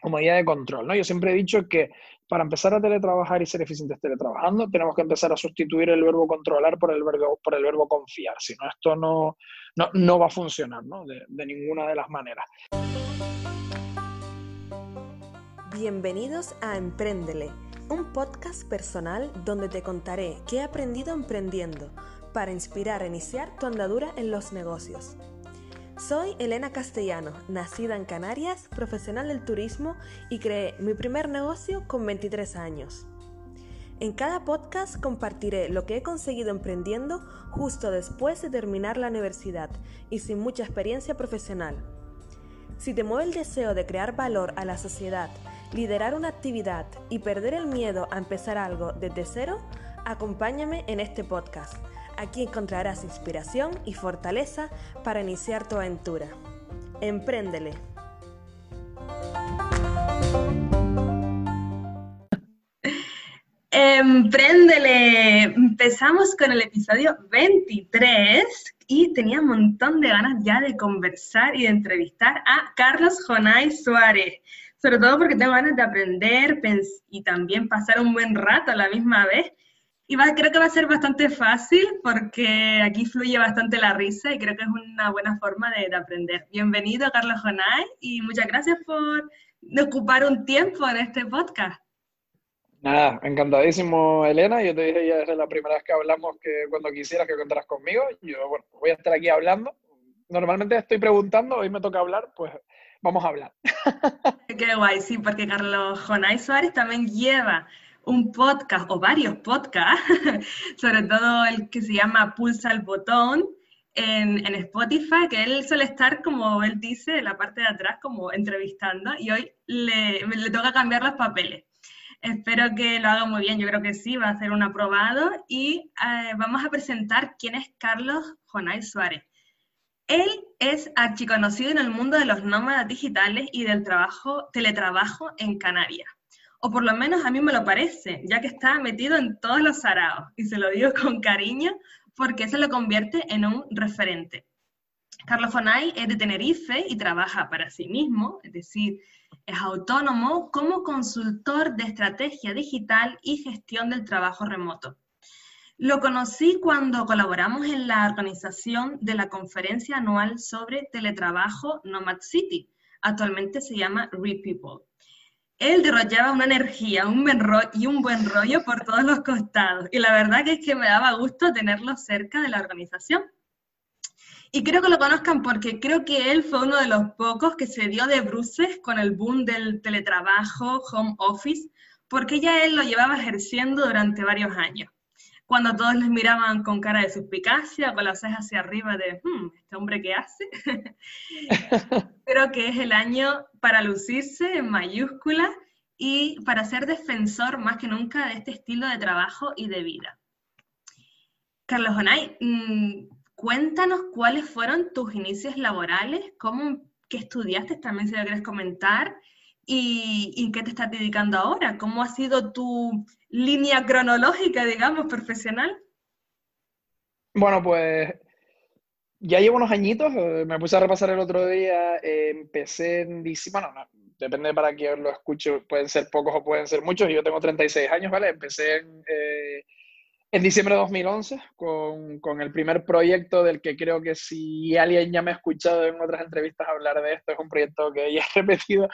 como idea de control, ¿no? Yo siempre he dicho que para empezar a teletrabajar y ser eficientes teletrabajando, tenemos que empezar a sustituir el verbo controlar por el verbo, por el verbo confiar. Si no, esto no, no, va a funcionar, ¿no? De, ninguna de las maneras. Bienvenidos a Emprendele, un podcast personal donde te contaré qué he aprendido emprendiendo para inspirar a iniciar tu andadura en los negocios. Soy Elena Castellano, nacida en Canarias, profesional del turismo y creé mi primer negocio con 23 años. En cada podcast compartiré lo que he conseguido emprendiendo justo después de terminar la universidad y sin mucha experiencia profesional. Si te mueve el deseo de crear valor a la sociedad, liderar una actividad y perder el miedo a empezar algo desde cero, acompáñame en este podcast Aquí encontrarás inspiración y fortaleza para iniciar tu aventura. Empréndele. Empréndele. Empezamos con el episodio 23 y tenía un montón de ganas ya de conversar y de entrevistar a Carlos Jonay Suárez. Sobre todo porque tengo ganas de aprender y también pasar un buen rato a la misma vez y creo que va a ser bastante fácil porque aquí fluye bastante la risa y creo que es una buena forma de, aprender. Bienvenido, Carlos Jonay, y muchas gracias por ocupar un tiempo en este podcast. Nada, encantadísimo, Elena. Yo te dije ya desde la primera vez que hablamos que cuando quisieras que contaras conmigo, yo bueno, voy a estar aquí hablando. Normalmente estoy preguntando, hoy me toca hablar, pues vamos a hablar. Qué guay, sí, porque Carlos Jonay Suárez también lleva un podcast o varios podcasts, sobre todo el que se llama Pulsa el Botón en, Spotify, que él suele estar, como él dice, en la parte de atrás, como entrevistando, y hoy le, le toca cambiar los papeles. Espero que lo haga muy bien, yo creo que sí, va a ser un aprobado y eh, vamos a presentar quién es Carlos Jonay Suárez. Él es archiconocido en el mundo de los nómadas digitales y del trabajo, teletrabajo en Canarias o por lo menos a mí me lo parece, ya que está metido en todos los saraos, y se lo digo con cariño porque eso lo convierte en un referente. Carlos Fonay es de Tenerife y trabaja para sí mismo, es decir, es autónomo como consultor de estrategia digital y gestión del trabajo remoto. Lo conocí cuando colaboramos en la organización de la conferencia anual sobre teletrabajo Nomad City. Actualmente se llama RePeople él derrochaba una energía un buen y un buen rollo por todos los costados. Y la verdad es que me daba gusto tenerlo cerca de la organización. Y creo que lo conozcan porque creo que él fue uno de los pocos que se dio de bruces con el boom del teletrabajo, home office, porque ya él lo llevaba ejerciendo durante varios años cuando todos les miraban con cara de suspicacia, con las cejas hacia arriba de, hmm, ¿este hombre qué hace? Creo que es el año para lucirse en mayúscula y para ser defensor más que nunca de este estilo de trabajo y de vida. Carlos Onay, mm, cuéntanos cuáles fueron tus inicios laborales, cómo, qué estudiaste, también si lo quieres comentar, y, y qué te estás dedicando ahora, cómo ha sido tu línea cronológica, digamos, profesional? Bueno, pues ya llevo unos añitos, eh, me puse a repasar el otro día, eh, empecé en diciembre, bueno, no, depende para quién lo escucho, pueden ser pocos o pueden ser muchos, yo tengo 36 años, ¿vale? Empecé en, eh, en diciembre de 2011 con, con, el primer proyecto del que creo que si alguien ya me ha escuchado en otras entrevistas hablar de esto, es un proyecto que ya he repetido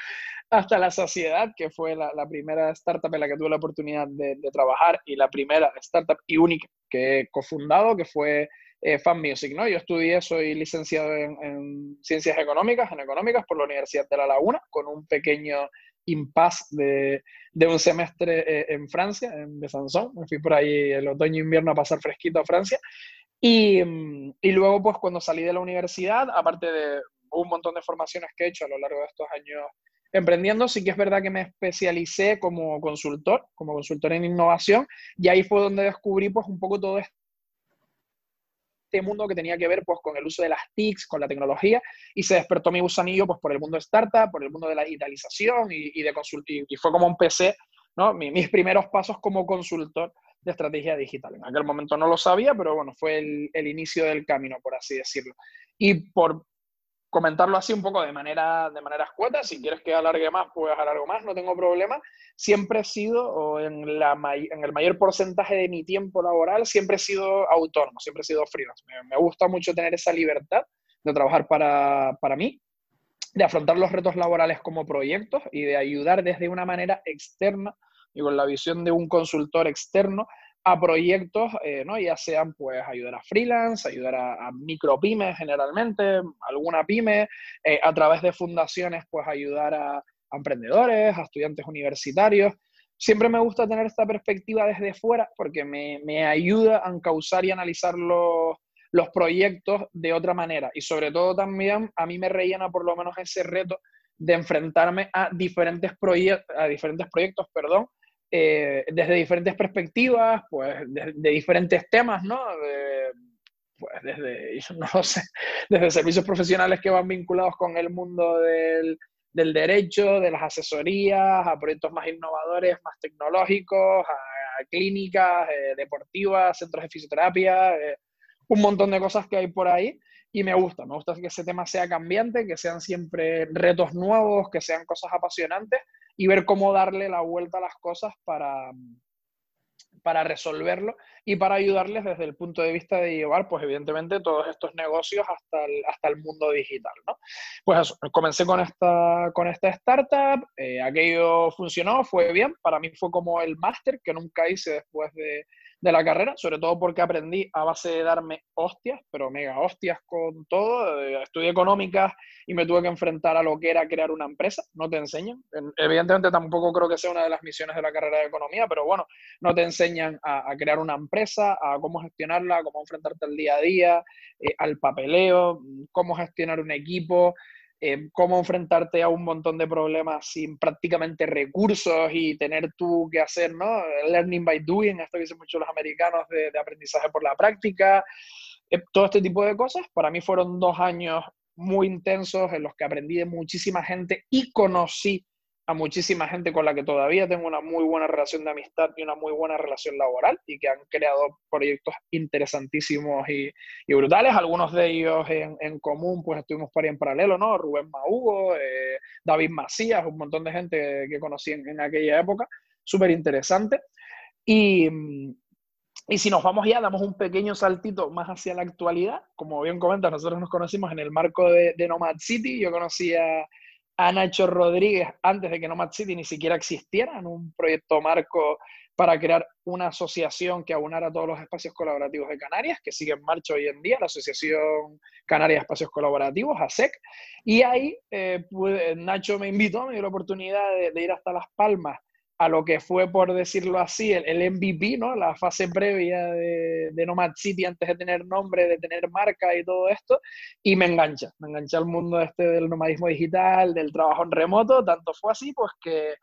hasta la saciedad, que fue la, la primera startup en la que tuve la oportunidad de, de, trabajar y la primera startup y única que he cofundado, que fue eh, Fan Music. ¿no? Yo estudié, soy licenciado en, en Ciencias Económicas, en Económicas, por la Universidad de La Laguna, con un pequeño impasse de, de un semestre eh, en Francia, en Besançon. Me fui por ahí el otoño e invierno a pasar fresquito a Francia. Y, y, luego, pues cuando salí de la universidad, aparte de un montón de formaciones que he hecho a lo largo de estos años emprendiendo, sí que es verdad que me especialicé como consultor, como consultor en innovación, y ahí fue donde descubrí pues un poco todo este mundo que tenía que ver pues con el uso de las TICs, con la tecnología, y se despertó mi gusanillo pues por el mundo startup, por el mundo de la digitalización y, de consulting, y fue como empecé ¿no? mis primeros pasos como consultor de estrategia digital. En aquel momento no lo sabía, pero bueno, fue el, el inicio del camino, por así decirlo. Y por comentarlo así un poco de manera, de manera escueta. Si quieres que alargue más, pues alargo más, no tengo problema. Siempre he sido, o en, la, en el mayor porcentaje de mi tiempo laboral, siempre he sido autónomo, siempre he sido freelance. Me, gusta mucho tener esa libertad de trabajar para, para mí, de afrontar los retos laborales como proyectos y de ayudar desde una manera externa y con la visión de un consultor externo a proyectos, eh, ¿no? ya sean pues ayudar a freelance, ayudar a, micro pymes generalmente, alguna pyme, eh, a través de fundaciones pues ayudar a, emprendedores, a estudiantes universitarios. Siempre me gusta tener esta perspectiva desde fuera porque me, me ayuda a encauzar y analizar los, los proyectos de otra manera y sobre todo también a mí me rellena por lo menos ese reto de enfrentarme a diferentes, a diferentes proyectos, perdón, eh, desde diferentes perspectivas, pues de, diferentes temas, ¿no? pues desde, no sé, desde servicios profesionales que van vinculados con el mundo del, del derecho, de las asesorías, a proyectos más innovadores, más tecnológicos, a, clínicas eh, deportivas, centros de fisioterapia, eh, un montón de cosas que hay por ahí y me gusta, me gusta que ese tema sea cambiante, que sean siempre retos nuevos, que sean cosas apasionantes y ver cómo darle la vuelta a las cosas para, para resolverlo y para ayudarles desde el punto de vista de llevar, pues evidentemente, todos estos negocios hasta el, hasta el mundo digital, ¿no? Pues comencé con esta, con esta startup, eh, aquello funcionó, fue bien, para mí fue como el máster que nunca hice después de, de la carrera, sobre todo porque aprendí a base de darme hostias, pero mega hostias con todo. Estudié económicas y me tuve que enfrentar a lo que era crear una empresa. No te enseñan. Evidentemente tampoco creo que sea una de las misiones de la carrera de economía, pero bueno, no te enseñan a, crear una empresa, a cómo gestionarla, cómo enfrentarte al día a día, eh, al papeleo, cómo gestionar un equipo. Eh, cómo enfrentarte a un montón de problemas sin prácticamente recursos y tener tú que hacer, ¿no? Learning by doing, esto que dicen muchos los americanos de, aprendizaje por la práctica, eh, todo este tipo de cosas. Para mí fueron dos años muy intensos en los que aprendí de muchísima gente y conocí a muchísima gente con la que todavía tengo una muy buena relación de amistad y una muy buena relación laboral y que han creado proyectos interesantísimos y, brutales. Algunos de ellos en, en, común, pues estuvimos por ahí en paralelo, ¿no? Rubén Mahugo, eh, David Macías, un montón de gente que conocí en, aquella época. Súper interesante. Y, y si nos vamos ya, damos un pequeño saltito más hacia la actualidad. Como bien comentas, nosotros nos conocimos en el marco de, Nomad City. Yo conocí a a Nacho Rodríguez antes de que Nomad City ni siquiera existiera, en un proyecto marco para crear una asociación que aunara todos los espacios colaborativos de Canarias, que sigue en marcha hoy en día, la Asociación Canaria de Espacios Colaborativos, ASEC. Y ahí eh, Nacho me invitó, me dio la oportunidad de ir hasta Las Palmas a lo que fue, por decirlo así, el, MVP, ¿no? La fase previa de, de, Nomad City antes de tener nombre, de tener marca y todo esto, y me engancha, me engancha al mundo este del nomadismo digital, del trabajo en remoto, tanto fue así, pues que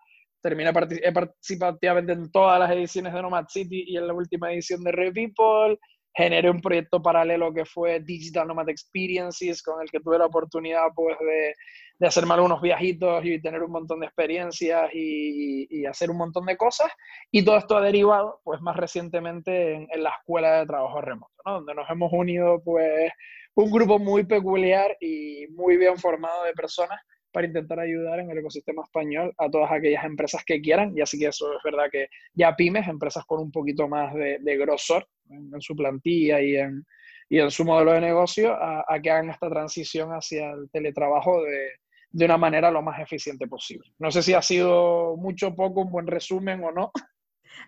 terminé he participado activamente en todas las ediciones de Nomad City y en la última edición de Re People, generé un proyecto paralelo que fue Digital Nomad Experiences, con el que tuve la oportunidad pues de, de hacerme algunos viajitos y tener un montón de experiencias y, hacer un montón de cosas. Y todo esto ha derivado pues más recientemente en, la Escuela de Trabajo Remoto, ¿no? donde nos hemos unido pues un grupo muy peculiar y muy bien formado de personas para intentar ayudar en el ecosistema español a todas aquellas empresas que quieran. Y así que eso es verdad que ya pymes, empresas con un poquito más de, grosor en, su plantilla y en, y en su modelo de negocio, a, que hagan esta transición hacia el teletrabajo de, de una manera lo más eficiente posible. No sé si ha sido mucho poco, un buen resumen o no.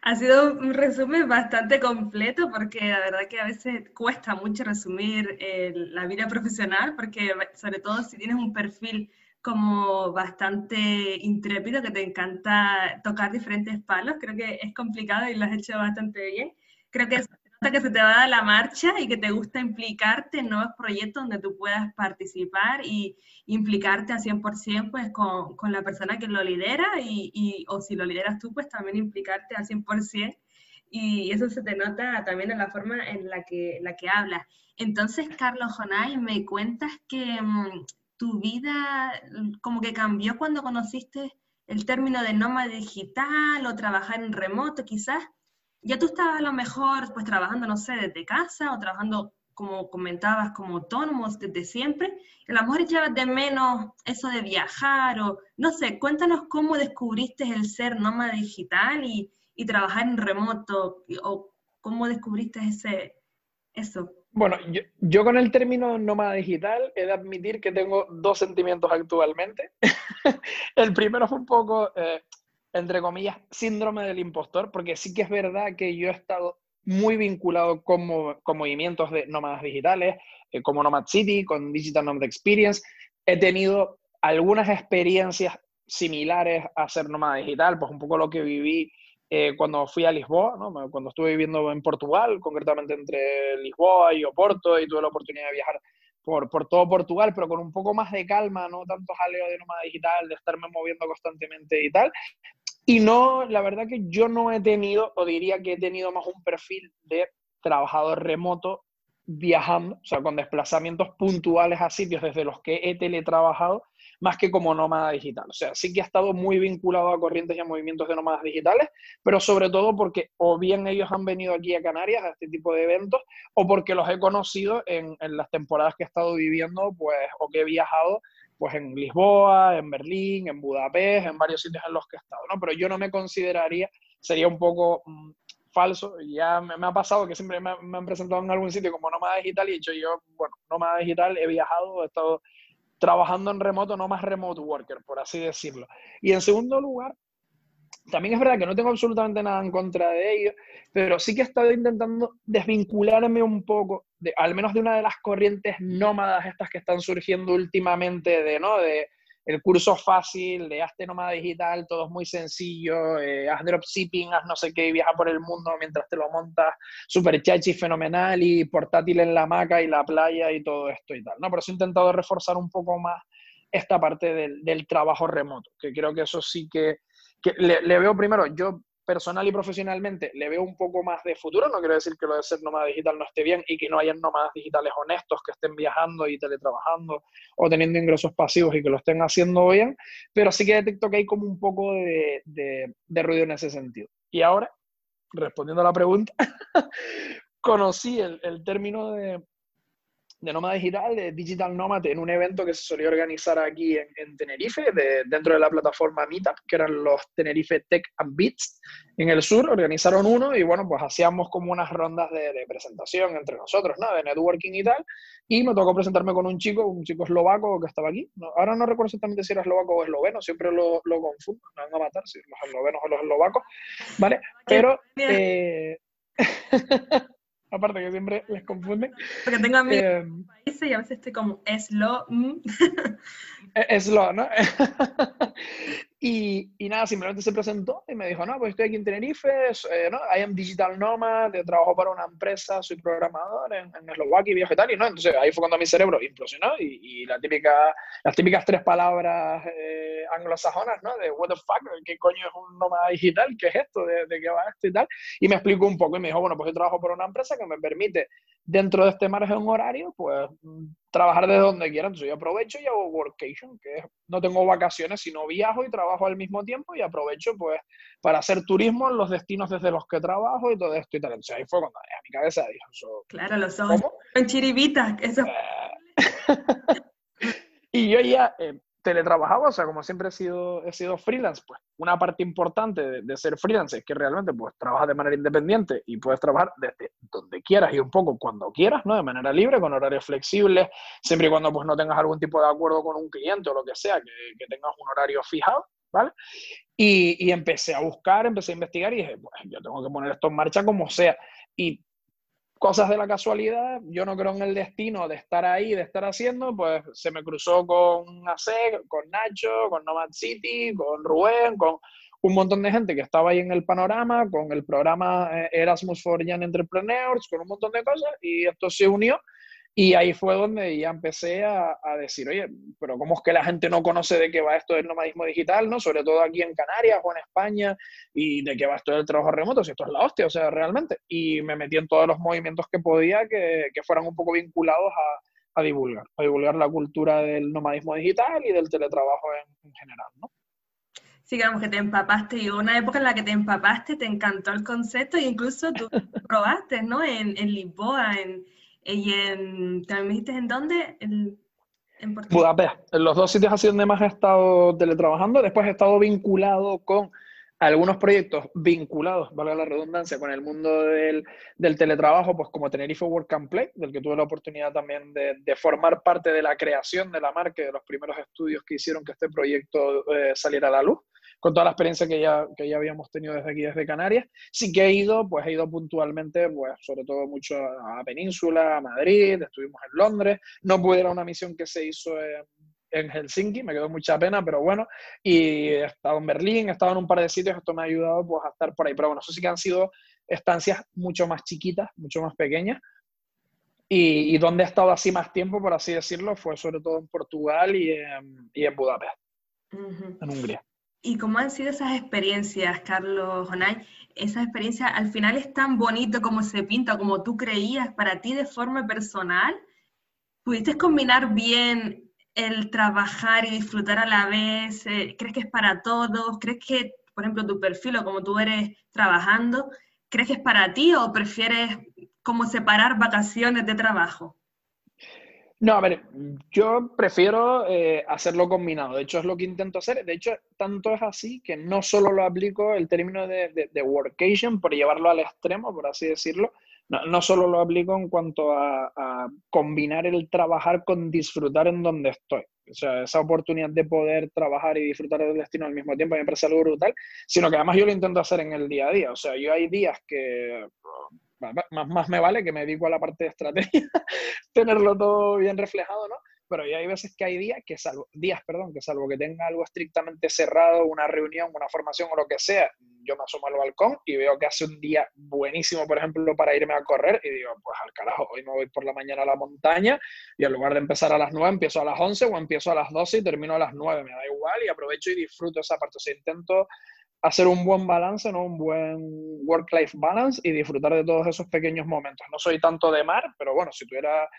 Ha sido un resumen bastante completo porque la verdad que a veces cuesta mucho resumir la vida profesional porque sobre todo si tienes un perfil como bastante intrépido, que te encanta tocar diferentes palos. Creo que es complicado y lo has hecho bastante bien. Creo que que se te va a dar la marcha y que te gusta implicarte en nuevos proyectos donde tú puedas participar y implicarte al 100% pues con, con, la persona que lo lidera y, y, o si lo lideras tú, pues también implicarte al 100% y eso se te nota también en la forma en la que, la que hablas. Entonces, Carlos Jonay, me cuentas que mm, tu vida mm, como que cambió cuando conociste el término de nómada digital o trabajar en remoto, quizás. Ya tú estabas a lo mejor pues trabajando, no sé, desde casa o trabajando como comentabas, como autónomos desde siempre, y a lo mejor echabas de menos eso de viajar o, no sé, cuéntanos cómo descubriste el ser nómada digital y, y trabajar en remoto, o cómo descubriste ese, eso. Bueno, yo, con el término nómada digital he de admitir que tengo dos sentimientos actualmente. el primero fue un poco, eh, entre comillas, síndrome del impostor, porque sí que es verdad que yo he estado muy vinculado con, con movimientos de nómadas digitales, eh, como Nomad City, con Digital Nomad Experience. He tenido algunas experiencias similares a ser nómada digital, pues un poco lo que viví eh, cuando fui a Lisboa, ¿no? cuando estuve viviendo en Portugal, concretamente entre Lisboa y Oporto, y tuve la oportunidad de viajar por, por todo Portugal, pero con un poco más de calma, no tanto jaleo de nómada digital, de estarme moviendo constantemente y tal. Y no, la verdad que yo no he tenido, o diría que he tenido más un perfil de trabajador remoto viajando, o sea, con desplazamientos puntuales a sitios desde los que he teletrabajado, más que como nómada digital. O sea, sí que ha estado muy vinculado a corrientes y a movimientos de nómadas digitales, pero sobre todo porque o bien ellos han venido aquí a Canarias a este tipo de eventos, o porque los he conocido en, en las temporadas que he estado viviendo, pues, o que he viajado pues en Lisboa, en Berlín, en Budapest, en varios sitios en los que he estado, ¿no? Pero yo no me consideraría, sería un poco mm, falso, ya me, ha pasado que siempre me, han presentado en algún sitio como nómada digital y he dicho yo, bueno, nómada digital, he viajado, he estado trabajando en remoto, no más remote worker, por así decirlo. Y en segundo lugar, también es verdad que no tengo absolutamente nada en contra de ello, pero sí que he estado intentando desvincularme un poco, de, al menos de una de las corrientes nómadas estas que están surgiendo últimamente, de, ¿no? de el curso fácil, de hazte nómada digital, todo es muy sencillo, eh, haz dropshipping, haz no sé qué y viaja por el mundo mientras te lo montas, súper chachi, fenomenal y portátil en la hamaca y la playa y todo esto y tal, ¿no? Por eso he intentado reforzar un poco más esta parte del, del trabajo remoto, que creo que eso sí que le, veo primero, yo personal y profesionalmente le veo un poco más de futuro, no quiero decir que lo de ser nómada digital no esté bien y que no hayan nómadas digitales honestos que estén viajando y teletrabajando o teniendo ingresos pasivos y que lo estén haciendo bien, pero sí que detecto que hay como un poco de, de ruido en ese sentido. Y ahora, respondiendo a la pregunta, conocí el, el término de, de nómada digital, de Digital Nomad, en un evento que se solía organizar aquí en, Tenerife, dentro de la plataforma Meetup, que eran los Tenerife Tech and Beats, en el sur, organizaron uno y bueno, pues hacíamos como unas rondas de, presentación entre nosotros, ¿no? De networking y tal, y me tocó presentarme con un chico, un chico eslovaco que estaba aquí, ahora no recuerdo exactamente si era eslovaco o esloveno, siempre lo, lo confundo, me van a matar si los eslovenos o los eslovacos, ¿vale? Pero... Eh, aparte que siempre les confunden. Porque tengo amigos eh, países y a veces estoy como, es lo... Mm". es lo, ¿no? Y, y, nada, simplemente se presentó y me dijo, no, pues estoy aquí en Tenerife, eh, ¿no? I am digital nomad, trabajo para una empresa, soy programador en, en Eslovaquia y tal, y no, entonces ahí fue cuando mi cerebro implosionó y, y la típica, las típicas tres palabras eh, anglosajonas, ¿no? De what the fuck, ¿qué coño es un nómada digital? ¿Qué es esto? ¿De, ¿De, qué va esto y tal? Y me explicó un poco y me dijo, bueno, pues yo trabajo para una empresa que me permite dentro de este margen horario, pues trabajar desde donde quiera. Entonces yo aprovecho y hago workation, que no tengo vacaciones, sino viajo y trabajo al mismo tiempo y aprovecho pues para hacer turismo en los destinos desde los que trabajo y todo esto y tal. Entonces ahí fue cuando a mi cabeza dijo, claro, los ojos en chiribitas, eso. Eh, y yo ya eh, teletrabajaba, o sea, como siempre he sido, he sido freelance, pues una parte importante de, ser freelance es que realmente pues trabajas de manera independiente y puedes trabajar desde donde quieras y un poco cuando quieras, ¿no? De manera libre, con horarios flexibles, siempre y cuando pues no tengas algún tipo de acuerdo con un cliente o lo que sea, que, que tengas un horario fijado, ¿vale? Y, y, empecé a buscar, empecé a investigar y dije, pues yo tengo que poner esto en marcha como sea. Y cosas de la casualidad, yo no creo en el destino de estar ahí, de estar haciendo, pues se me cruzó con ASEC, con Nacho, con Nomad City, con Rubén, con un montón de gente que estaba ahí en el panorama, con el programa eh, Erasmus for Young Entrepreneurs, con un montón de cosas, y esto se unió y ahí fue donde ya empecé a, decir, oye, pero ¿cómo es que la gente no conoce de qué va esto del nomadismo digital, ¿no? Sobre todo aquí en Canarias o en España, y de qué va esto del trabajo remoto, si esto es la hostia, o sea, realmente. Y me metí en todos los movimientos que podía que, que fueran un poco vinculados a, a, divulgar, a divulgar la cultura del nomadismo digital y del teletrabajo en, en general, ¿no? Sí, digamos que te empapaste y una época en la que te empapaste, te encantó el concepto e incluso tú probaste, ¿no? En, en Lisboa, en ¿Y en, también me dijiste en dónde? En, en Budapest. En los dos sitios así donde más he estado teletrabajando. Después he estado vinculado con algunos proyectos vinculados, valga la redundancia, con el mundo del, del, teletrabajo, pues como Tenerife Work and Play, del que tuve la oportunidad también de, de, formar parte de la creación de la marca y de los primeros estudios que hicieron que este proyecto eh, saliera a la luz, con toda la experiencia que ya, que ya habíamos tenido desde aquí, desde Canarias. Sí que he ido, pues he ido puntualmente, pues sobre todo mucho a Península, a Madrid, estuvimos en Londres, no pude ir a una misión que se hizo en en Helsinki, me quedó mucha pena, pero bueno, y he estado en Berlín, he estado en un par de sitios, esto me ha ayudado pues a estar por ahí, pero bueno, eso sí que han sido estancias mucho más chiquitas, mucho más pequeñas, y, donde he estado así más tiempo, por así decirlo, fue sobre todo en Portugal y en, y en Budapest, en Hungría. ¿Y cómo han sido esas experiencias, Carlos Jonay? Esa experiencia al final es tan bonito como se pinta, como tú creías para ti de forma personal. ¿Pudiste combinar bien el trabajar y disfrutar a la vez? ¿Crees que es para todos? ¿Crees que, por ejemplo, tu perfil o como tú eres trabajando, crees que es para ti o prefieres como separar vacaciones de trabajo? No, a ver, yo prefiero eh, hacerlo combinado. De hecho, es lo que intento hacer. De hecho, tanto es así que no solo lo aplico el término de, de workation por llevarlo al extremo, por así decirlo, no, no solo lo aplico en cuanto a, combinar el trabajar con disfrutar en donde estoy. O sea, esa oportunidad de poder trabajar y disfrutar del destino al mismo tiempo me parece algo brutal, sino que además yo lo intento hacer en el día a día. O sea, yo hay días que más, más me vale que me dedico a la parte de estrategia, tenerlo todo bien reflejado, ¿no? pero ya hay veces que hay días que salvo, días, perdón, que salvo que tenga algo estrictamente cerrado, una reunión, una formación o lo que sea, yo me asomo al balcón y veo que hace un día buenísimo, por ejemplo, para irme a correr y digo, pues al carajo, hoy me voy por la mañana a la montaña y en lugar de empezar a las 9, empiezo a las 11 o empiezo a las 12 y termino a las 9, me da igual y aprovecho y disfruto esa parte. O sea, intento hacer un buen balance, ¿no? un buen work-life balance y disfrutar de todos esos pequeños momentos. No soy tanto de mar, pero bueno, si tuviera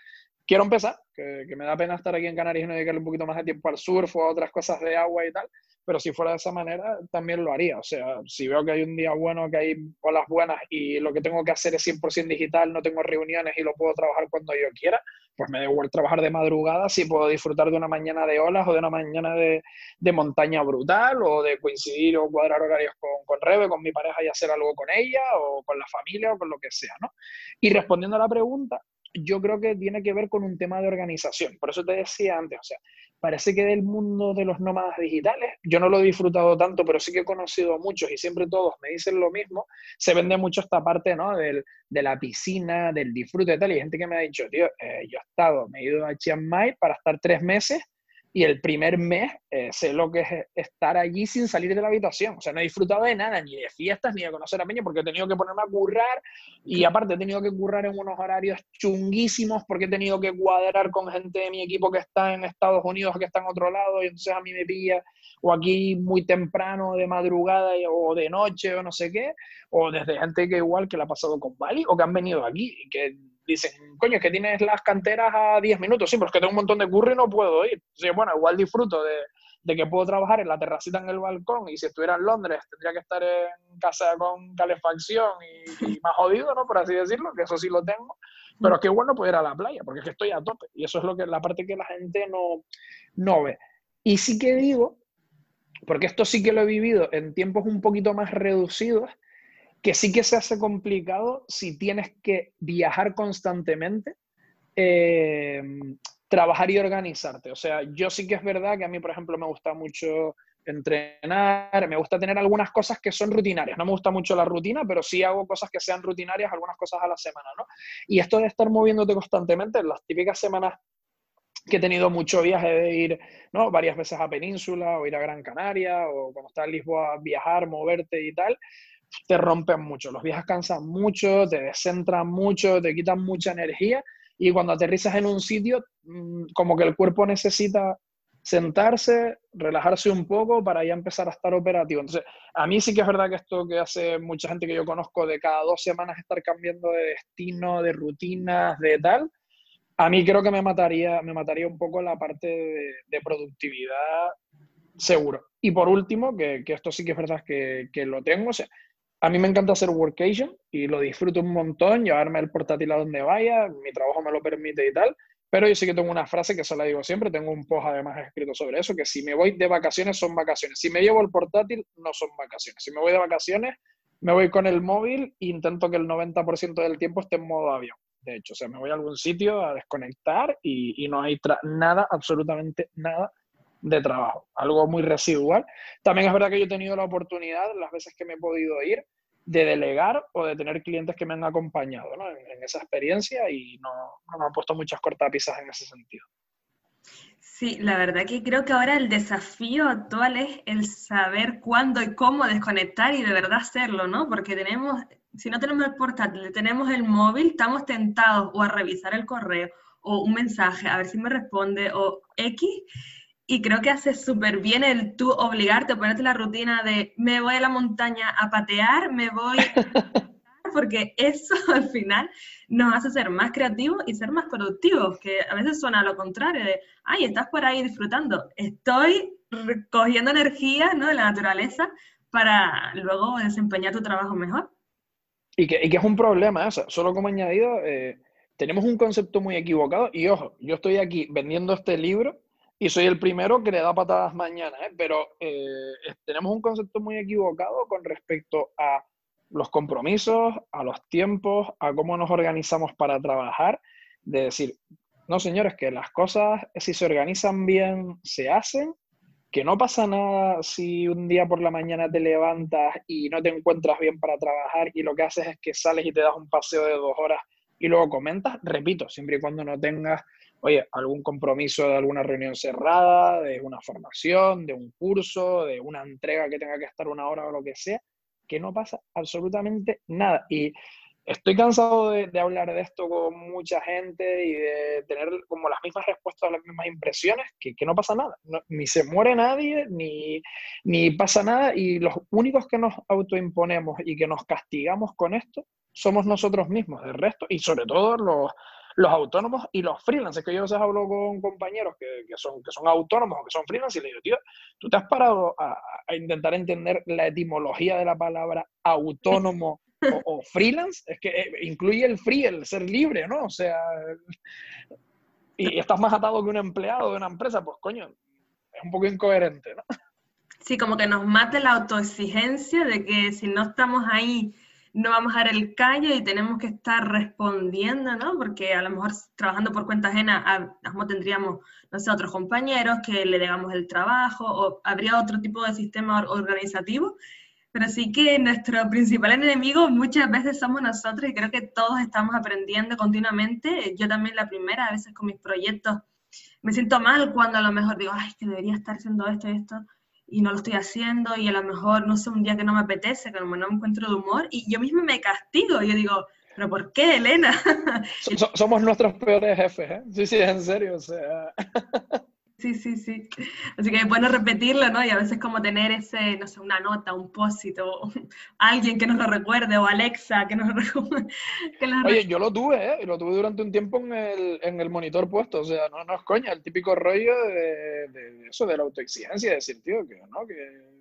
quiero empezar, que, me da pena estar aquí en Canarias y no dedicarle un poquito más de tiempo al surf o a otras cosas de agua y tal, pero si fuera de esa manera también lo haría. O sea, si veo que hay un día bueno, que hay olas buenas y lo que tengo que hacer es 100% digital, no tengo reuniones y lo puedo trabajar cuando yo quiera, pues me igual trabajar de madrugada si puedo disfrutar de una mañana de olas o de una mañana de, de montaña brutal o de coincidir o cuadrar horarios con, con Rebe, con mi pareja y hacer algo con ella o con la familia o con lo que sea, ¿no? Y respondiendo a la pregunta, yo creo que tiene que ver con un tema de organización. Por eso te decía antes, o sea, parece que del mundo de los nómadas digitales, yo no lo he disfrutado tanto, pero sí que he conocido a muchos y siempre todos me dicen lo mismo, se vende mucho esta parte, ¿no? Del, de la piscina, del disfrute y tal, y hay gente que me ha dicho, tío, eh, yo he estado, me he ido a Chiang Mai para estar tres meses y el primer mes eh, sé lo que es estar allí sin salir de la habitación. O sea, no he disfrutado de nada, ni de fiestas, ni de conocer a Peña, porque he tenido que ponerme a currar y aparte he tenido que currar en unos horarios chunguísimos porque he tenido que cuadrar con gente de mi equipo que está en Estados Unidos, que está en otro lado, y entonces a mí me pilla o aquí muy temprano, de madrugada o de noche o no sé qué, o desde gente que igual que la ha pasado con Bali o que han venido aquí que dicen, coño, es que tienes las canteras a 10 minutos. Sí, pero es que tengo un montón de curry y no puedo ir. Sí, bueno, igual disfruto de, de, que puedo trabajar en la terracita en el balcón y si estuviera en Londres tendría que estar en casa con calefacción y, más jodido, ¿no? Por así decirlo, que eso sí lo tengo. Pero es que bueno poder ir a la playa, porque es que estoy a tope. Y eso es lo que, la parte que la gente no, no ve. Y sí que digo, porque esto sí que lo he vivido en tiempos un poquito más reducidos, que sí que se hace complicado si tienes que viajar constantemente, eh, trabajar y organizarte. O sea, yo sí que es verdad que a mí, por ejemplo, me gusta mucho entrenar, me gusta tener algunas cosas que son rutinarias. No me gusta mucho la rutina, pero sí hago cosas que sean rutinarias, algunas cosas a la semana, ¿no? Y esto de estar moviéndote constantemente, en las típicas semanas que he tenido mucho viaje de ir ¿no? varias veces a Península o ir a Gran Canaria o cuando estás en Lisboa viajar, moverte y tal, te rompen mucho. Los viajes cansan mucho, te descentran mucho, te quitan mucha energía y cuando aterrizas en un sitio, mm, como que el cuerpo necesita sentarse, relajarse un poco para ya empezar a estar operativo. Entonces, a mí sí que es verdad que esto que hace mucha gente que yo conozco de cada dos semanas estar cambiando de destino, de rutinas, de tal, a mí creo que me mataría, me mataría un poco la parte de, de productividad seguro. Y por último, que, que, esto sí que es verdad que, que lo tengo, o sea, a mí me encanta hacer workation y lo disfruto un montón, llevarme el portátil a donde vaya, mi trabajo me lo permite y tal, pero yo sí que tengo una frase que se la digo siempre, tengo un post además escrito sobre eso, que si me voy de vacaciones son vacaciones, si me llevo el portátil no son vacaciones, si me voy de vacaciones me voy con el móvil e intento que el 90% del tiempo esté en modo avión. De hecho, o sea, me voy a algún sitio a desconectar y, no hay nada, absolutamente nada de trabajo, algo muy residual. También es verdad que yo he tenido la oportunidad, las veces que me he podido ir, de delegar o de tener clientes que me han acompañado en, esa experiencia y no, no me han puesto muchas cortapisas en ese sentido. Sí, la verdad que creo que ahora el desafío actual es el saber cuándo y cómo desconectar y de verdad hacerlo, ¿no? Porque tenemos, si no tenemos el portátil, tenemos el móvil, estamos tentados o a revisar el correo o un mensaje, a ver si me responde, o X, y creo que hace súper bien el tú obligarte a ponerte la rutina de me voy a la montaña a patear, me voy porque eso al final nos hace ser más creativos y ser más productivos, que a veces suena a lo contrario de, ay, estás por ahí disfrutando, estoy recogiendo energía ¿no? de la naturaleza para luego desempeñar tu trabajo mejor. Y que, y que es un problema eso, solo como añadido, eh, tenemos un concepto muy equivocado y ojo, yo estoy aquí vendiendo este libro y soy el primero que le da patadas mañana, ¿eh? pero eh, tenemos un concepto muy equivocado con respecto a los compromisos, a los tiempos, a cómo nos organizamos para trabajar, de decir, no señores, que las cosas si se organizan bien, se hacen, que no pasa nada si un día por la mañana te levantas y no te encuentras bien para trabajar y lo que haces es que sales y te das un paseo de dos horas y luego comentas, repito, siempre y cuando no tengas oye, algún compromiso de alguna reunión cerrada, de una formación, de un curso, de una entrega que tenga que estar una hora o lo que sea, que no pasa absolutamente nada. Y estoy cansado de, hablar de esto con mucha gente y de tener como las mismas respuestas, las mismas impresiones, que, no pasa nada. ni se muere nadie, ni, ni pasa nada. Y los únicos que nos autoimponemos y que nos castigamos con esto somos nosotros mismos. El resto, y sobre todo los los autónomos y los freelancers, que yo a veces hablo con compañeros que, son, que son autónomos o que son freelancers y les digo, tío, tú te has parado a, intentar entender la etimología de la palabra autónomo o, freelance, es que eh, incluye el free, el ser libre, ¿no? O sea, y, estás más atado que un empleado de una empresa, pues coño, es un poco incoherente, ¿no? Sí, como que nos mate la autoexigencia de que si no estamos ahí no vamos a dar el callo y tenemos que estar respondiendo, ¿no? Porque a lo mejor trabajando por cuenta ajena, a, tendríamos, no sé, otros compañeros que le digamos el trabajo o habría otro tipo de sistema organizativo, pero sí que nuestro principal enemigo muchas veces somos nosotros y creo que todos estamos aprendiendo continuamente. Yo también la primera, a veces con mis proyectos, me siento mal cuando a lo mejor digo, ay, que debería estar haciendo esto y esto y no lo estoy haciendo y a lo mejor, no sé, un día que no me apetece, que no me encuentro de humor y yo misma me castigo. Yo digo, ¿pero por qué, Elena? somos nuestros peores jefes, ¿eh? Sí, sí, en serio, o sea. Sí, sí, sí. Así que es bueno repetirlo, ¿no? Y a veces como tener ese, no sé, una nota, un post o alguien que nos lo recuerde, o Alexa que nos, recuerde. Oye, yo lo tuve, ¿eh? Lo tuve durante un tiempo en el, en el monitor puesto, o sea, no, no es coña, el típico rollo de, de eso, de la autoexigencia, de decir, tío, que no, que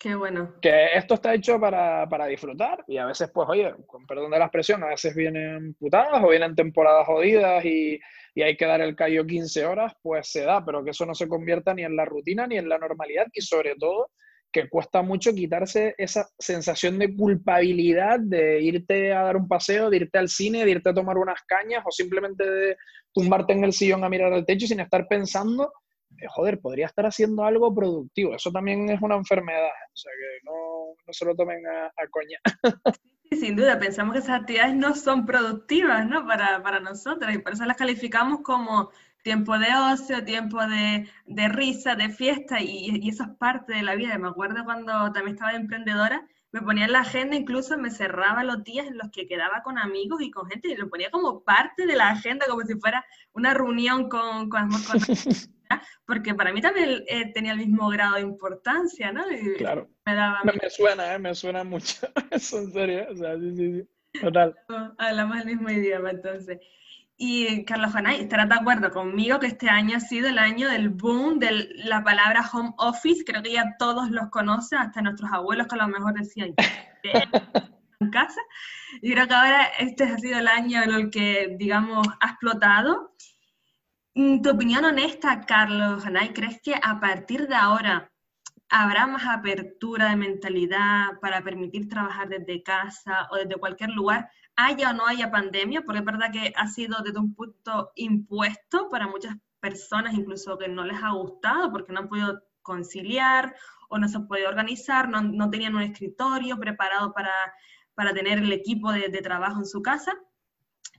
Qué bueno. Que esto está hecho para, para, disfrutar y a veces, pues, oye, con perdón de la expresión, a veces vienen putadas o vienen temporadas jodidas y, y, hay que dar el callo 15 horas, pues se da, pero que eso no se convierta ni en la rutina ni en la normalidad y sobre todo que cuesta mucho quitarse esa sensación de culpabilidad de irte a dar un paseo, de irte al cine, de irte a tomar unas cañas o simplemente de tumbarte en el sillón a mirar al techo sin estar pensando eh, joder, podría estar haciendo algo productivo. Eso también es una enfermedad, o sea que no, no se lo tomen a, coña. Sin duda, pensamos que esas actividades no son productivas, ¿no? Para, para nosotras y por eso las calificamos como tiempo de ocio, tiempo de, de risa, de fiesta y, y, eso es parte de la vida. Me acuerdo cuando también estaba de emprendedora, me ponía en la agenda, incluso me cerraba los días en los que quedaba con amigos y con gente y lo ponía como parte de la agenda, como si fuera una reunión con, con, con porque para mí también eh, tenía el mismo grado de importancia, ¿no? claro. Me, suena, ¿eh? Me suena mucho. Eso en serio, o sea, sí, sí, sí. Total. Hablamos el mismo idioma, entonces. Y Carlos Janay, estarás de acuerdo conmigo que este año ha sido el año del boom de la palabra home office. Creo que ya todos los conocen, hasta nuestros abuelos que a lo mejor decían en casa. Y creo que ahora este ha sido el año en el que, digamos, ha explotado. Mm, tu opinión honesta, Carlos Janay, ¿crees que a partir de ahora habrá más apertura de mentalidad para permitir trabajar desde casa o desde cualquier lugar, haya o no haya pandemia? Porque es verdad que ha sido desde un punto impuesto para muchas personas, incluso que no les ha gustado porque no han podido conciliar o no se han podido organizar, no, no tenían un escritorio preparado para, para tener el equipo de trabajo en su casa.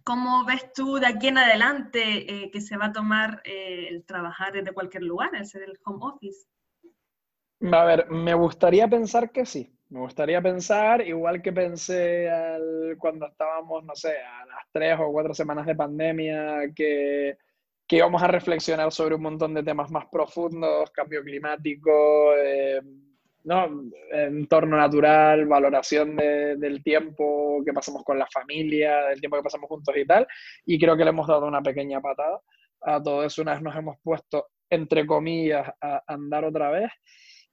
¿Cómo ves tú de aquí en adelante eh, que se va a tomar eh, el trabajar desde cualquier lugar, el ser el home office? A ver, me gustaría pensar que sí. Me gustaría pensar, igual que pensé cuando estábamos, no sé, a las tres o cuatro semanas de pandemia, que, que íbamos a reflexionar sobre un montón de temas más profundos, cambio climático, eh, ¿no? entorno natural, valoración del tiempo que pasamos con la familia, del tiempo que pasamos juntos y tal. Y creo que le hemos dado una pequeña patada a todo eso. Una vez nos hemos puesto, entre comillas, a andar otra vez.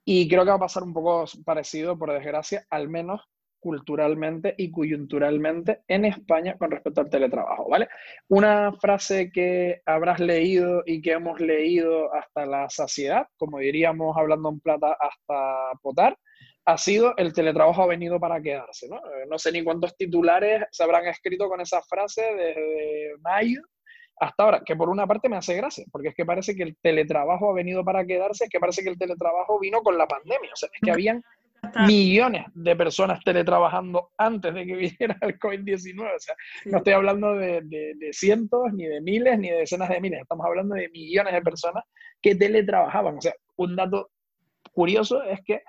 Y creo que va a pasar un poco parecido, por desgracia, al menos culturalmente y coyunturalmente en España con respecto al teletrabajo, ¿vale? Una frase que habrás leído y que hemos leído hasta la saciedad, como diríamos hablando en plata hasta potar, ha sido el teletrabajo ha venido para quedarse, ¿no? Eh, no sé ni cuántos titulares se habrán escrito con esa frase desde mayo hasta ahora, que por una parte me hace gracia, porque es que parece que el teletrabajo ha venido para quedarse, es que parece que el teletrabajo vino con la pandemia, o sea, es que habían millones de personas teletrabajando antes de que viniera el COVID-19. O sea, no estoy hablando de, de, cientos, ni de miles, ni de decenas de miles. Estamos hablando de millones de personas que teletrabajaban. O sea, un dato curioso es que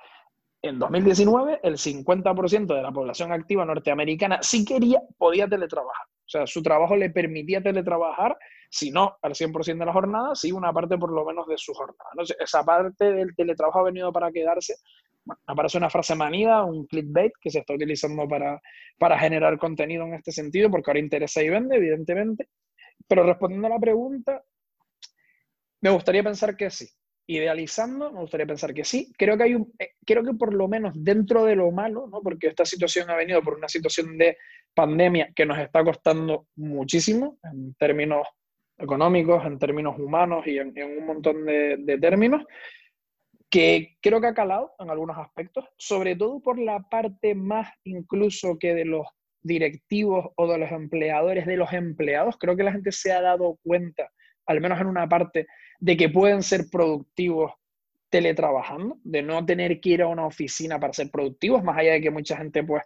en 2019 el 50% de la población activa norteamericana sí quería, podía teletrabajar. O sea, su trabajo le permitía teletrabajar, si no al 100% de la jornada, sí una parte por lo menos de su jornada. Esa parte del teletrabajo ha venido para quedarse aparece una frase manida, un clickbait que se está utilizando para, para generar contenido en este sentido, porque ahora interesa y vende, evidentemente. Pero respondiendo a la pregunta, me gustaría pensar que sí. Idealizando, me gustaría pensar que sí. Creo que hay un, eh, creo que por lo menos dentro de lo malo, ¿no? porque esta situación ha venido por una situación de pandemia que nos está costando muchísimo en términos económicos, en términos humanos y en, un montón de, de términos que creo que ha calado en algunos aspectos, sobre todo por la parte más incluso que de los directivos o de los empleadores, de los empleados. Creo que la gente se ha dado cuenta, al menos en una parte, de que pueden ser productivos teletrabajando, de no tener que ir a una oficina para ser productivos, más allá de que mucha gente pues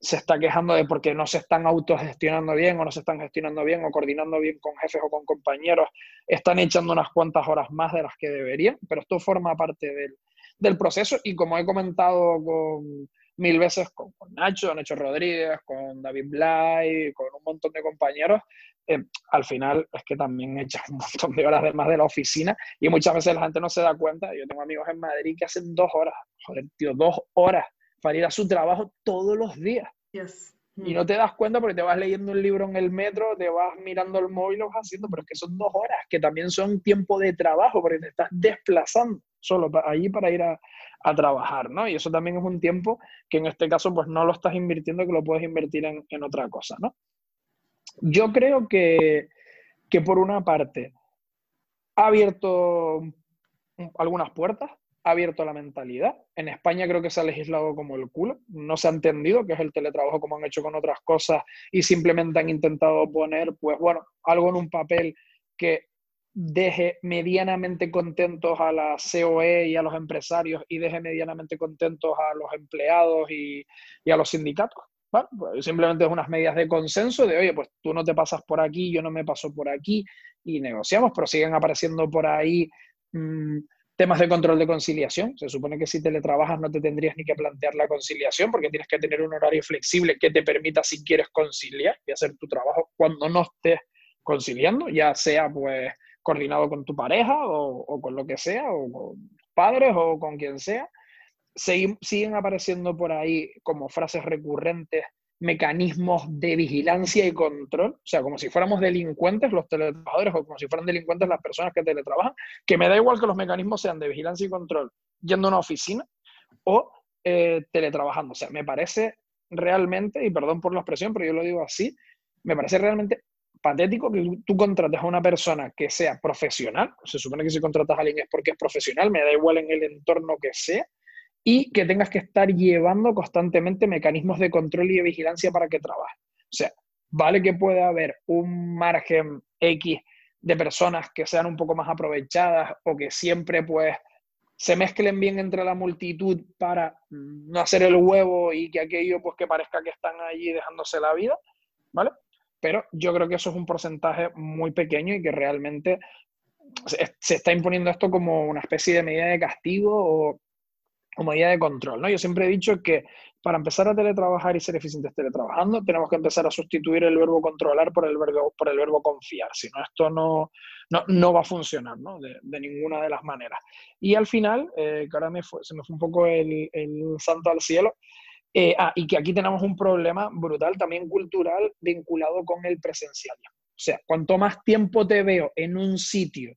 se está quejando de porque no se están autogestionando bien o no se están gestionando bien o coordinando bien con jefes o con compañeros, están echando unas cuantas horas más de las que deberían, pero esto forma parte del, del proceso. Y como he comentado con, mil veces con, Nacho, Nacho Rodríguez, con David Blay, con un montón de compañeros, eh, al final es que también echas un montón de horas además de la oficina y muchas veces la gente no se da cuenta. Yo tengo amigos en Madrid que hacen dos horas, joder, tío, dos horas para ir a su trabajo todos los días. Y no te das cuenta porque te vas leyendo un libro en el metro, te vas mirando el móvil, lo vas haciendo, pero es que son dos horas, que también son tiempo de trabajo, porque te estás desplazando solo para, allí para ir a, a, trabajar, ¿no? Y eso también es un tiempo que en este caso pues no lo estás invirtiendo, que lo puedes invertir en, en otra cosa, ¿no? Yo creo que, por una parte ha abierto algunas puertas, ha abierto la mentalidad. En España creo que se ha legislado como el culo. No se ha entendido que es el teletrabajo como han hecho con otras cosas y simplemente han intentado poner, pues bueno, algo en un papel que deje medianamente contentos a la COE y a los empresarios y deje medianamente contentos a los empleados y a los sindicatos. Bueno, pues simplemente es unas medidas de consenso de, oye, pues tú no te pasas por aquí, yo no me paso por aquí y negociamos, pero siguen apareciendo por ahí mm, temas de control de conciliación. Se supone que si teletrabajas no te tendrías ni que plantear la conciliación porque tienes que tener un horario flexible que te permita si quieres conciliar y hacer tu trabajo cuando no estés conciliando, ya sea pues coordinado con tu pareja o, o con lo que sea, o con padres o con quien sea siguen apareciendo por ahí como frases recurrentes mecanismos de vigilancia y control, o sea, como si fuéramos delincuentes los teletrabajadores o como si fueran delincuentes las personas que teletrabajan, que me da igual que los mecanismos sean de vigilancia y control yendo a una oficina o eh, teletrabajando. O sea, me parece realmente, y perdón por la expresión, pero yo lo digo así, me parece realmente patético que tú contrates a una persona que sea profesional, se supone que si contratas a alguien es porque es profesional, me da igual en el entorno que sea, y que tengas que estar llevando constantemente mecanismos de control y de vigilancia para que trabaje. O sea, vale que pueda haber un margen X de personas que sean un poco más aprovechadas o que siempre pues se mezclen bien entre la multitud para no hacer el huevo y que aquello pues que parezca que están allí dejándose la vida, ¿vale? Pero yo creo que eso es un porcentaje muy pequeño y que realmente se, está imponiendo esto como una especie de medida de castigo o, o medida de control, ¿no? Yo siempre he dicho que para empezar a teletrabajar y ser eficientes teletrabajando, tenemos que empezar a sustituir el verbo controlar por el verbo, por el verbo confiar. Si no, esto no, no, va a funcionar ¿no? de, ninguna de las maneras. Y al final, eh, que ahora me se me fue un poco el, santo al cielo, eh, ah, y que aquí tenemos un problema brutal también cultural vinculado con el presencial. O sea, cuanto más tiempo te veo en un sitio,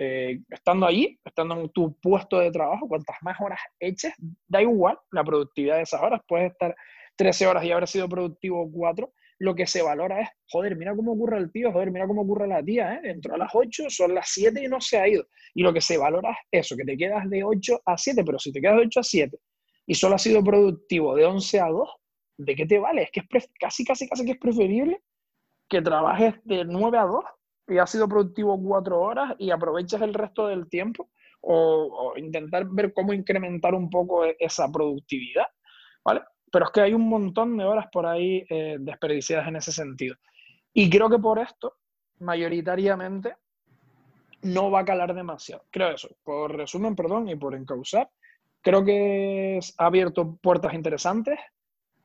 eh, estando allí, estando en tu puesto de trabajo, cuantas más horas eches, da igual la productividad de esas horas, puedes estar 13 horas y haber sido productivo 4, lo que se valora es, joder, mira cómo ocurre el tío, joder, mira cómo ocurre la tía, ¿eh? entró a las 8, son las 7 y no se ha ido. Y lo que se valora es eso, que te quedas de 8 a 7, pero si te quedas de 8 a 7 y solo has sido productivo de 11 a 2, ¿de qué te vale? Es que es casi, casi, casi que es preferible que trabajes de 9 a 2 y has sido productivo 4 horas y aproveches el resto del tiempo o, o intentar ver cómo incrementar un poco e-, esa productividad, ¿vale? pero es que hay un montón de horas por ahí eh, desperdiciadas en ese sentido. Y creo que por esto, mayoritariamente, no va a calar demasiado. Creo eso. Por resumen, perdón, y por encauzar, creo que ha abierto puertas interesantes.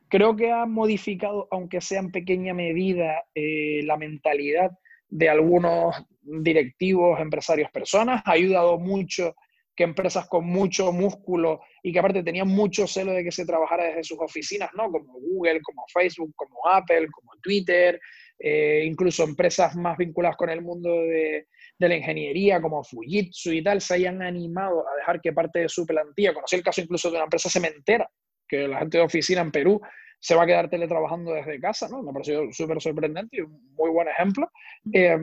Creo que ha modificado, aunque sea en pequeña medida, eh, la mentalidad de algunos directivos, empresarios, personas. Ha ayudado mucho que empresas con mucho músculo y que aparte tenían mucho celo de que se trabajara desde sus oficinas, ¿no? Como Google, como Facebook, como Apple, como Twitter, eh, incluso empresas más vinculadas con el mundo de, la ingeniería, como Fujitsu y tal, se hayan animado a dejar que parte de su plantilla, conocí el caso incluso de una empresa cementera, que la gente de oficina en Perú se va a quedar teletrabajando desde casa, ¿no? Me ha parecido súper sorprendente y un muy buen ejemplo. Eh,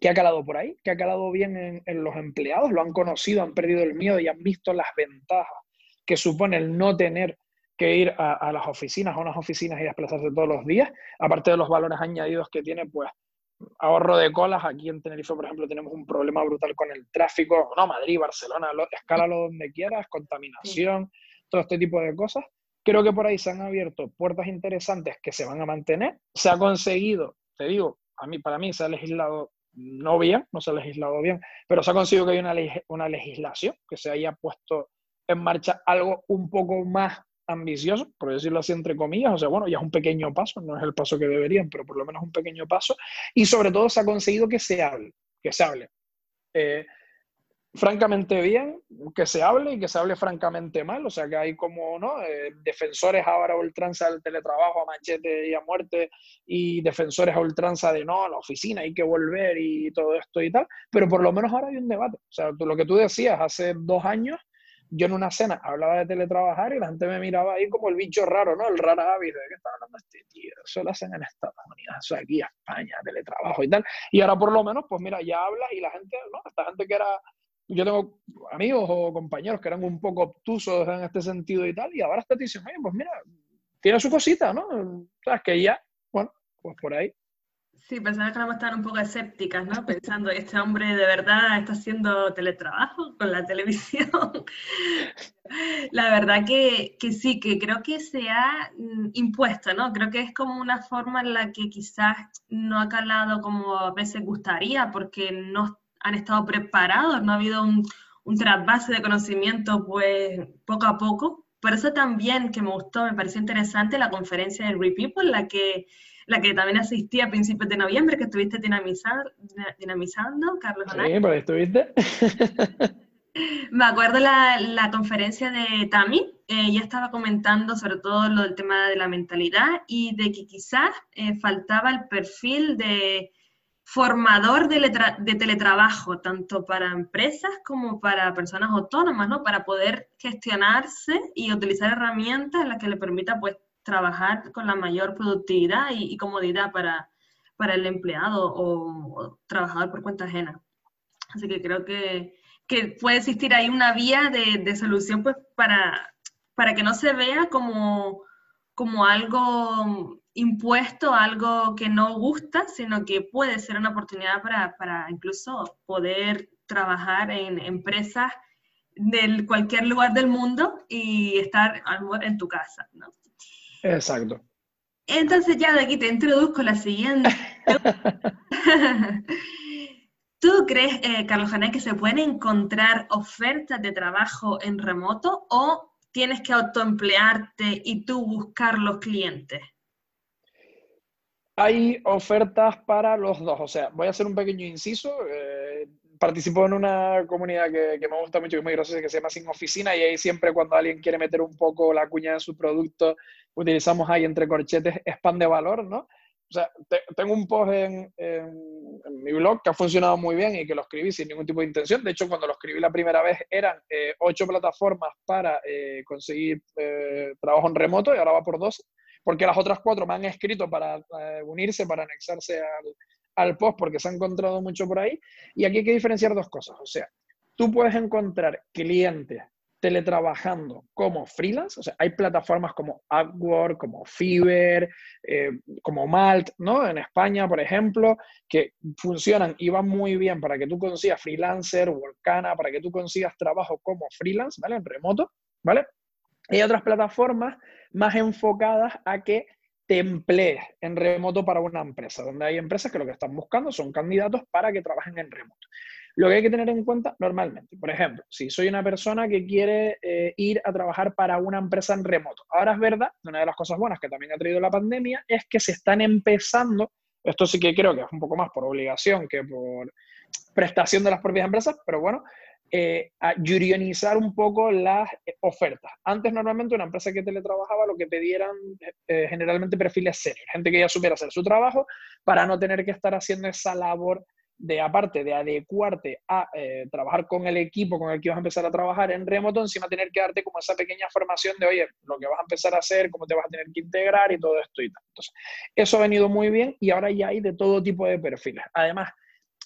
que ha calado por ahí, que ha calado bien en, los empleados, lo han conocido, han perdido el miedo y han visto las ventajas que supone el no tener que ir a, las oficinas, a unas oficinas y desplazarse todos los días, aparte de los valores añadidos que tiene, pues ahorro de colas. Aquí en Tenerife, por ejemplo, tenemos un problema brutal con el tráfico, no, Madrid, Barcelona, lo, escálalo donde quieras, contaminación, todo este tipo de cosas. Creo que por ahí se han abierto puertas interesantes que se van a mantener. Se ha conseguido, te digo, a mí, para mí se ha legislado no bien, no se ha legislado bien, pero se ha conseguido que haya una, una legislación, que se haya puesto en marcha algo un poco más ambicioso, por decirlo así entre comillas, o sea, bueno, ya es un pequeño paso, no es el paso que deberían, pero por lo menos un pequeño paso, y sobre todo se ha conseguido que se hable, que se hable. Eh, francamente bien, que se hable y que se hable francamente mal, o sea que hay como, ¿no? Eh, defensores ahora a ultranza del teletrabajo a machete y a muerte y defensores a ultranza de no, a la oficina hay que volver y todo esto y tal, pero por lo menos ahora hay un debate, o sea, lo que tú decías hace dos años, yo en una cena hablaba de teletrabajar y la gente me miraba ahí como el bicho raro, ¿no? El raro hábito de que está hablando este tío, eso lo hacen en Estados Unidos, eso aquí, España, teletrabajo y tal, y ahora por lo menos, pues mira, ya hablas y la gente, ¿no? Esta gente que era yo tengo amigos o compañeros que eran un poco obtusos en este sentido y tal, y ahora está diciendo, pues mira, tiene su cosita, ¿no? Sabes que ya, bueno, pues por ahí. Sí, personas que vamos a estar un poco escépticas, ¿no? Pensando, este hombre de verdad está haciendo teletrabajo con la televisión. la verdad que, que, sí, que creo que se ha mm, impuesto, ¿no? Creo que es como una forma en la que quizás no ha calado como a veces gustaría, porque no han estado preparados, no ha habido un, un trasvase de conocimiento pues poco a poco. Por eso también que me gustó, me pareció interesante la conferencia de Repeople, la que, la que también asistí a principios de noviembre, que estuviste dinamizar, dinamizando, Carlos. Sí, por ahí estuviste. Me acuerdo la, la conferencia de Tami, eh, ya estaba comentando sobre todo lo del tema de la mentalidad y de que quizás eh, faltaba el perfil de formador de, de, teletrabajo, tanto para empresas como para personas autónomas, ¿no? Para poder gestionarse y utilizar herramientas en las que le permita, pues, trabajar con la mayor productividad y, comodidad para, para, el empleado o, trabajador por cuenta ajena. Así que creo que, que puede existir ahí una vía de, de solución, pues, para para que no se vea como, como algo impuesto, algo que no gusta, sino que puede ser una oportunidad para, para incluso poder trabajar en empresas de cualquier lugar del mundo y estar en tu casa, ¿no? Exacto. Entonces ya de aquí te introduzco la siguiente. ¿Tú crees, eh, Carlos Jané, que se pueden encontrar ofertas de trabajo en remoto o tienes que autoemplearte y tú buscar los clientes? Hay ofertas para los dos. O sea, voy a hacer un pequeño inciso. Eh, participo en una comunidad que, me gusta mucho, que es muy graciosa, que se llama Sin Oficina, y ahí siempre cuando alguien quiere meter un poco la cuña de su producto, utilizamos ahí entre corchetes spam de valor, ¿no? O sea, tengo un post en, mi blog que ha funcionado muy bien y que lo escribí sin ningún tipo de intención. De hecho, cuando lo escribí la primera vez eran eh, ocho plataformas para eh, conseguir eh, trabajo en remoto y ahora va por dos, porque las otras cuatro me han escrito para unirse, para anexarse al, al post, porque se ha encontrado mucho por ahí. Y aquí hay que diferenciar dos cosas. O sea, tú puedes encontrar clientes teletrabajando como freelance, o sea, hay plataformas como Upwork, como Fiverr, eh, como Malt, ¿no? En España, por ejemplo, que funcionan y van muy bien para que tú consigas freelancer, Workana, para que tú consigas trabajo como freelance, ¿vale? En remoto, ¿vale? hay otras plataformas más enfocadas a que te emplees en remoto para una empresa, donde hay empresas que lo que están buscando son candidatos para que trabajen en remoto. Lo que hay que tener en cuenta normalmente, por ejemplo, si soy una persona que quiere eh, ir a trabajar para una empresa en remoto. Ahora es verdad, una de las cosas buenas que también ha traído la pandemia es que se están empezando, esto sí que creo que es un poco más por obligación que por prestación de las propias empresas, pero bueno, eh, a jurionizar un poco las ofertas. Antes normalmente una empresa que teletrabajaba lo que pedieran eh, generalmente perfiles serios, gente que ya supiera hacer su trabajo para no tener que estar haciendo esa labor de aparte de adecuarte a eh, trabajar con el equipo con el que vas a empezar a trabajar en remoto, encima tener que darte como esa pequeña formación de, oye, lo que vas a empezar a hacer, cómo te vas a tener que integrar y todo esto y tal. Eso ha venido muy bien y ahora ya hay de todo tipo de perfiles. Además,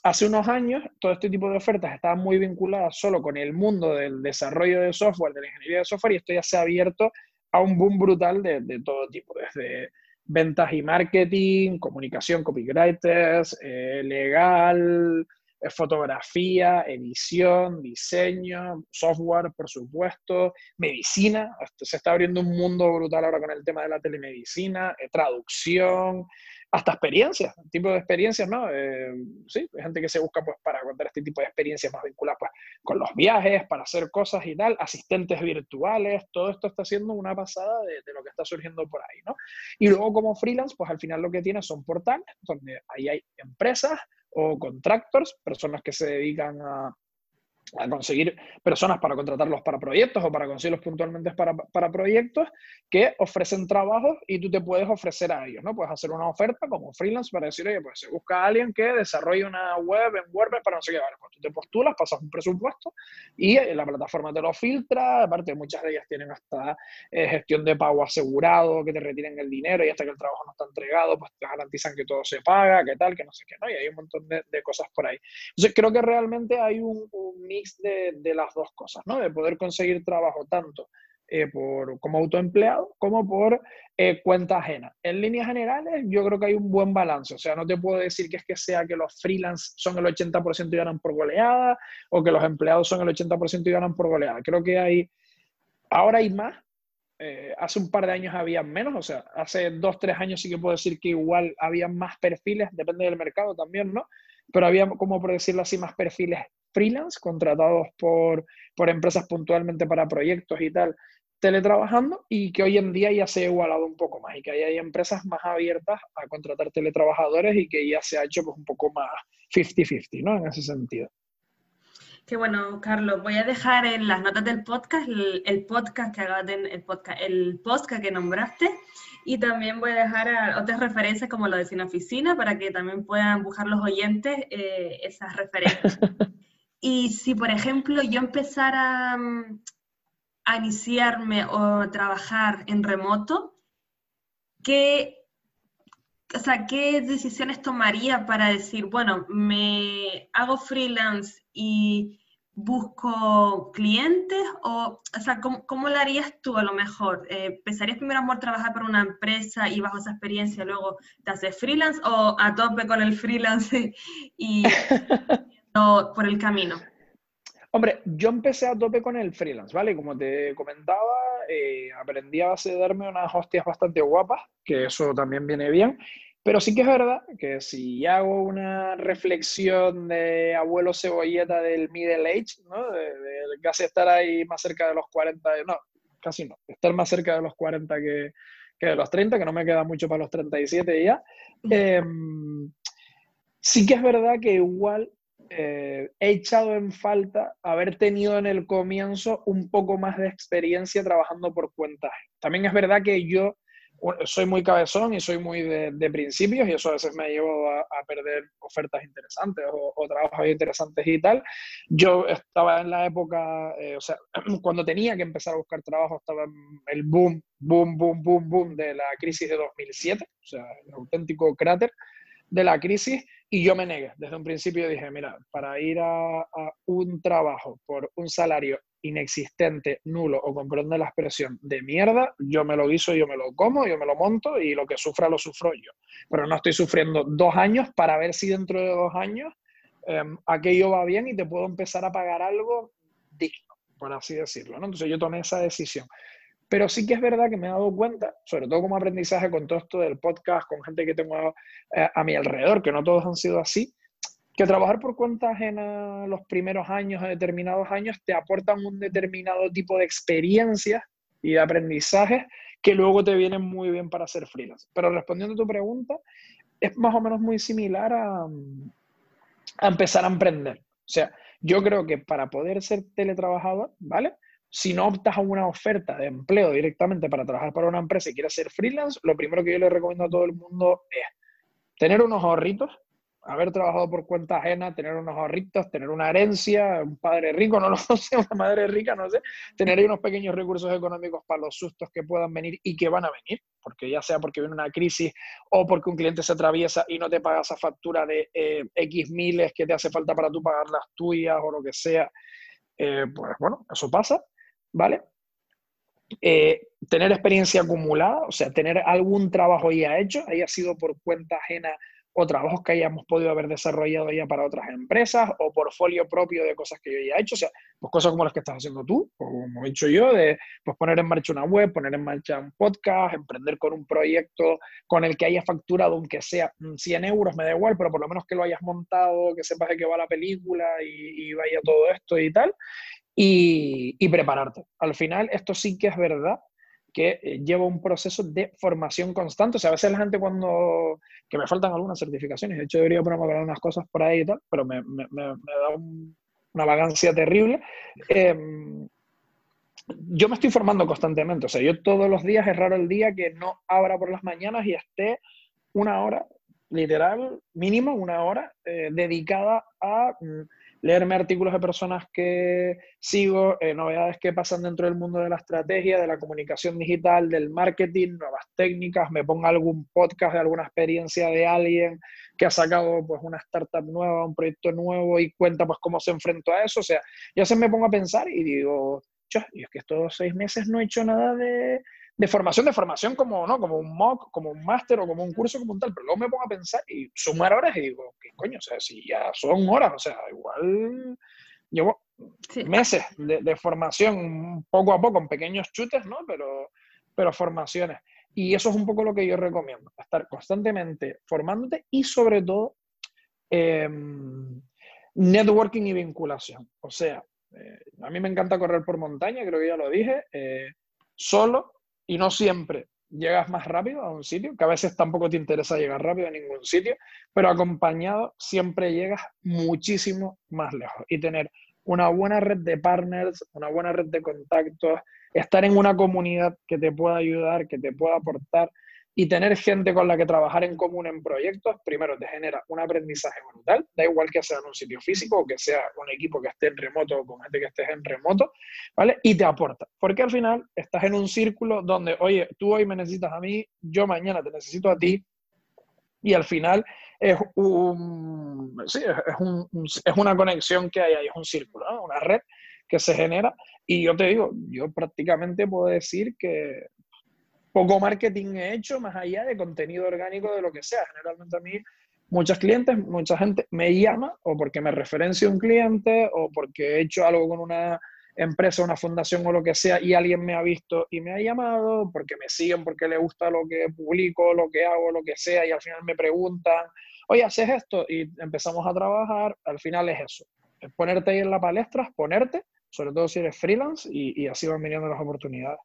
hace unos años todo este tipo de ofertas estaban muy vinculadas solo con el mundo del desarrollo de software, de la ingeniería de software y esto ya se ha abierto a un boom brutal de, todo tipo, desde ventas y marketing, comunicación, copywriters, eh, legal, eh, fotografía, edición, diseño, software, por supuesto, medicina. Se está abriendo un mundo brutal ahora con el tema de la telemedicina, eh, traducción, hasta experiencias, tipo de experiencias, ¿no? Eh, sí, hay gente que se busca pues para contar este tipo de experiencias más vinculadas pues, con los viajes, para hacer cosas y tal, asistentes virtuales, todo esto está siendo una pasada de, lo que está surgiendo por ahí, ¿no? Y luego como freelance, pues al final lo que tiene son portales donde ahí hay empresas o contractors, personas que se dedican a, a conseguir personas para contratarlos para proyectos o para conseguirlos puntualmente para, para, proyectos que ofrecen trabajos y tú te puedes ofrecer a ellos, ¿no? Puedes hacer una oferta como freelance para decir, oye, pues se busca a alguien que desarrolle una web en WordPress para no sé qué, vale, pues tú te postulas, pasas un presupuesto y la plataforma te lo filtra, aparte muchas de ellas tienen hasta eh, gestión de pago asegurado, que te retiren el dinero y hasta que el trabajo no está entregado, pues te garantizan que todo se paga, que tal, que no sé qué, ¿no? Y hay un montón de, de cosas por ahí. Entonces creo que realmente hay un, un mix de, las dos cosas, ¿no? De poder conseguir trabajo tanto eh, por, como autoempleado como por eh, cuenta ajena. En líneas generales, yo creo que hay un buen balance. O sea, no te puedo decir que es que sea que los freelance son el 80% y ganan por goleada o que los empleados son el 80% y ganan por goleada. Creo que hay, ahora hay más. Eh, hace un par de años había menos, o sea, hace dos, tres años sí que puedo decir que igual había más perfiles, depende del mercado también, ¿no? Pero había, como por decirlo así, más perfiles freelance, contratados por, por empresas puntualmente para proyectos y tal, teletrabajando y que hoy en día ya se ha igualado un poco más y que hay empresas más abiertas a contratar teletrabajadores y que ya se ha hecho pues, un poco más 50-50, ¿no? En ese sentido. Que bueno, Carlos, voy a dejar en las notas del podcast el, podcast que el podcast, el podcast que nombraste y también voy a dejar otras referencias como lo de Cine Oficina para que también puedan buscar los oyentes eh, esas referencias. y si, por ejemplo, yo empezara mm, a iniciarme o trabajar en remoto, ¿qué, o sea, ¿qué decisiones tomaría para decir, bueno, me hago freelance y busco clientes? O, o sea, ¿cómo, lo harías tú a lo mejor? Eh, ¿Pensarías primero amor trabajar para una empresa y bajo esa experiencia luego te haces freelance o a tope con el freelance y por el camino? Hombre, yo empecé a tope con el freelance, ¿vale? Como te comentaba, eh, aprendí a base de darme unas hostias bastante guapas, que eso también viene bien. Pero sí que es verdad que si hago una reflexión de abuelo cebolleta del middle age, ¿no? De, casi estar ahí más cerca de los 40, no, casi no, estar más cerca de los 40 que, que de los 30, que no me queda mucho para los 37 ya. Eh, sí que es verdad que igual eh, he echado en falta haber tenido en el comienzo un poco más de experiencia trabajando por cuentas. También es verdad que yo soy muy cabezón y soy muy de, principios y eso a veces me ha llevado a, perder ofertas interesantes o, trabajos interesantes y tal. Yo estaba en la época, eh, o sea, cuando tenía que empezar a buscar trabajo estaba en el boom, boom, boom, boom, boom de la crisis de 2007, o sea, el auténtico cráter de la crisis y yo me negué. Desde un principio dije, mira, para ir a, un trabajo por un salario inexistente, nulo o con perdón de la expresión de mierda, yo me lo guiso, yo me lo como, yo me lo monto y lo que sufra lo sufro yo. Pero no estoy sufriendo dos años para ver si dentro de dos años em, aquello va bien y te puedo empezar a pagar algo digno, por así decirlo. ¿no? Entonces yo tomé esa decisión. Pero sí que es verdad que me he dado cuenta, sobre todo como aprendizaje con todo esto del podcast, con gente que tengo eh, a, mi alrededor, que no todos han sido así, que trabajar por cuenta ajena los primeros años, o determinados años, te aportan un determinado tipo de experiencias y de aprendizajes que luego te vienen muy bien para ser freelance. Pero respondiendo a tu pregunta, es más o menos muy similar a, a empezar a emprender. O sea, yo creo que para poder ser teletrabajador, ¿vale? Si no optas a una oferta de empleo directamente para trabajar para una empresa y quieres ser freelance, lo primero que yo le recomiendo a todo el mundo es tener unos ahorritos, haber trabajado por cuenta ajena, tener unos ahorritos, tener una herencia, un padre rico, no lo sé, una madre rica, no sé, tener unos pequeños recursos económicos para los sustos que puedan venir y que van a venir, porque ya sea porque viene una crisis o porque un cliente se atraviesa y no te paga esa factura de eh, X miles que te hace falta para tú pagar las tuyas o lo que sea, eh, pues bueno, eso pasa. ¿Vale? Eh, tener experiencia acumulada, o sea, tener algún trabajo ya hecho, haya sido por cuenta ajena o trabajos que hayamos podido haber desarrollado ya para otras empresas o portfolio propio de cosas que yo ya he hecho, o sea, pues cosas como las que estás haciendo tú, o como he hecho yo, de pues poner en marcha una web, poner en marcha un podcast, emprender con un proyecto con el que haya facturado, aunque sea 100 euros, me da igual, pero por lo menos que lo hayas montado, que sepas de qué va la película y, y vaya todo esto y tal y, prepararte. Al final, esto sí que es verdad que eh, lleva un proceso de formación constante. O sea, a veces la gente cuando... que me faltan algunas certificaciones, de hecho debería ponerme unas cosas por ahí y tal, pero me, me, me, da una vagancia terrible. Em, yo me estoy formando constantemente, o sea, yo todos los días es raro el día que no abra por las mañanas y esté una hora, literal, mínimo una hora, eh, dedicada a mm, leerme artículos de personas que sigo, eh, novedades que pasan dentro del mundo de la estrategia, de la comunicación digital, del marketing, nuevas técnicas, me ponga algún podcast de alguna experiencia de alguien que ha sacado pues una startup nueva, un proyecto nuevo y cuenta pues cómo se enfrentó a eso. O sea, yo se me pongo a pensar y digo, y es que estos seis meses no he hecho nada de, de formación, de formación como, ¿no? como un mock, como un máster o como un curso como un tal, pero luego me pongo a pensar y sumar horas y digo, ¿qué coño? O sea, si ya son horas, o sea, igual llevo meses de, formación poco a poco, en pequeños chutes, ¿no? Pero, pero formaciones. Y eso es un poco lo que yo recomiendo, estar constantemente formándote y sobre todo em, networking y vinculación. O sea, eh, a mí me encanta correr por montaña, creo que ya lo dije, eh, solo y no siempre llegas más rápido a un sitio, que a veces tampoco te interesa llegar rápido a ningún sitio, pero acompañado siempre llegas muchísimo más lejos. Y tener una buena red de partners, una buena red de contactos, estar en una comunidad que te pueda ayudar, que te pueda aportar y tener gente con la que trabajar en común en proyectos, primero te genera un aprendizaje brutal, da igual que sea en un sitio físico o que sea un equipo que esté en remoto o con gente que estés en remoto, ¿vale? Y te aporta, porque al final estás en un círculo donde, oye, tú hoy me necesitas a mí, yo mañana te necesito a ti, y al final es, un, sí, es, un, es una conexión que hay ahí, es un círculo, ¿no? una red que se genera. Y yo te digo, yo prácticamente puedo decir que poco marketing he hecho más allá de contenido orgánico de lo que sea. Generalmente a mí muchos clientes, mucha gente me llama o porque me referencia un cliente o porque he hecho algo con una empresa, una fundación o lo que sea y alguien me ha visto y me ha llamado porque me siguen, porque le gusta lo que publico, lo que hago, lo que sea y al final me preguntan, oye, ¿haces esto? Y empezamos a trabajar, al final es eso, es ponerte ahí en la palestra, ponerte, sobre todo si eres freelance y, y así van viniendo las oportunidades.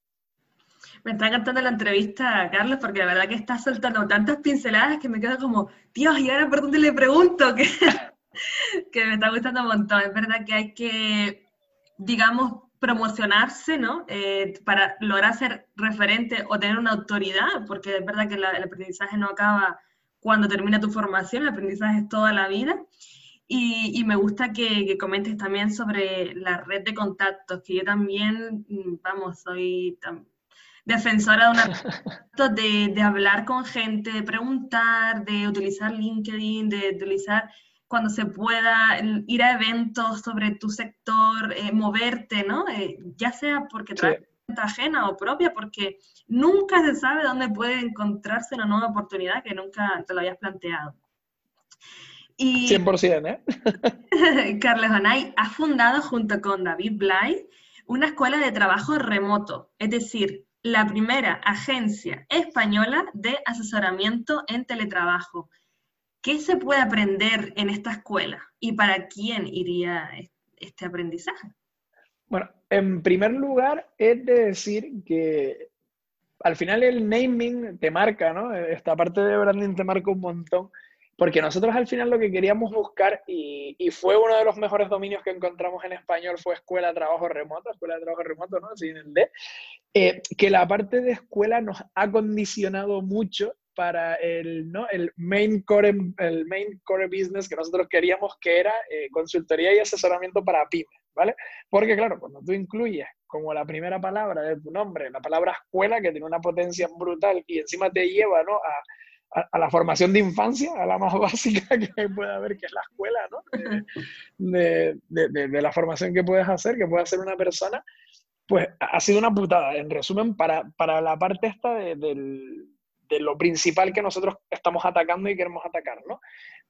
Me está encantando la entrevista, Carlos, porque la verdad que estás soltando tantas pinceladas que me quedo como, Dios, ¿y ahora por dónde le pregunto? Que, que me está gustando un montón. Es verdad que hay que, digamos, promocionarse, ¿no? Eh, para lograr ser referente o tener una autoridad, porque es verdad que el aprendizaje no acaba cuando termina tu formación, el aprendizaje es toda la vida. Y, me gusta que, que, comentes también sobre la red de contactos, que yo también, mm, vamos, soy defensora de, una, de, de, hablar con gente, de preguntar, de utilizar LinkedIn, de, utilizar cuando se pueda ir a eventos sobre tu sector, eh, moverte, ¿no? Eh, ya sea porque traes cuenta ajena o propia, porque nunca se sabe dónde puede encontrarse una nueva oportunidad que nunca te lo habías planteado. Y 100%, ¿eh? Carlos Anay ha fundado junto con David Bly una escuela de trabajo remoto, es decir, la primera agencia española de asesoramiento en teletrabajo. ¿Qué se puede aprender en esta escuela y para quién iría este aprendizaje? Bueno, en primer lugar, es de decir que al final el naming te marca, ¿no? Esta parte de branding te marca un montón. Porque nosotros al final lo que queríamos buscar, y, fue uno de los mejores dominios que encontramos en español, fue Escuela Trabajo Remoto, Escuela de Trabajo Remoto, ¿no? Sin el D, eh, que la parte de escuela nos ha condicionado mucho para el, ¿no? el, main core, el main core business que nosotros queríamos, que era eh, consultoría y asesoramiento para pymes, ¿vale? Porque claro, cuando tú incluyes como la primera palabra de tu nombre, la palabra escuela, que tiene una potencia brutal y encima te lleva ¿no? a a, la formación de infancia, a la más básica que puede haber, que es la escuela, ¿no? De, de, de, la formación que puedes hacer, que puede hacer una persona, pues ha sido una putada. En resumen, para, para la parte esta del, de lo principal que nosotros estamos atacando y queremos atacar, ¿no?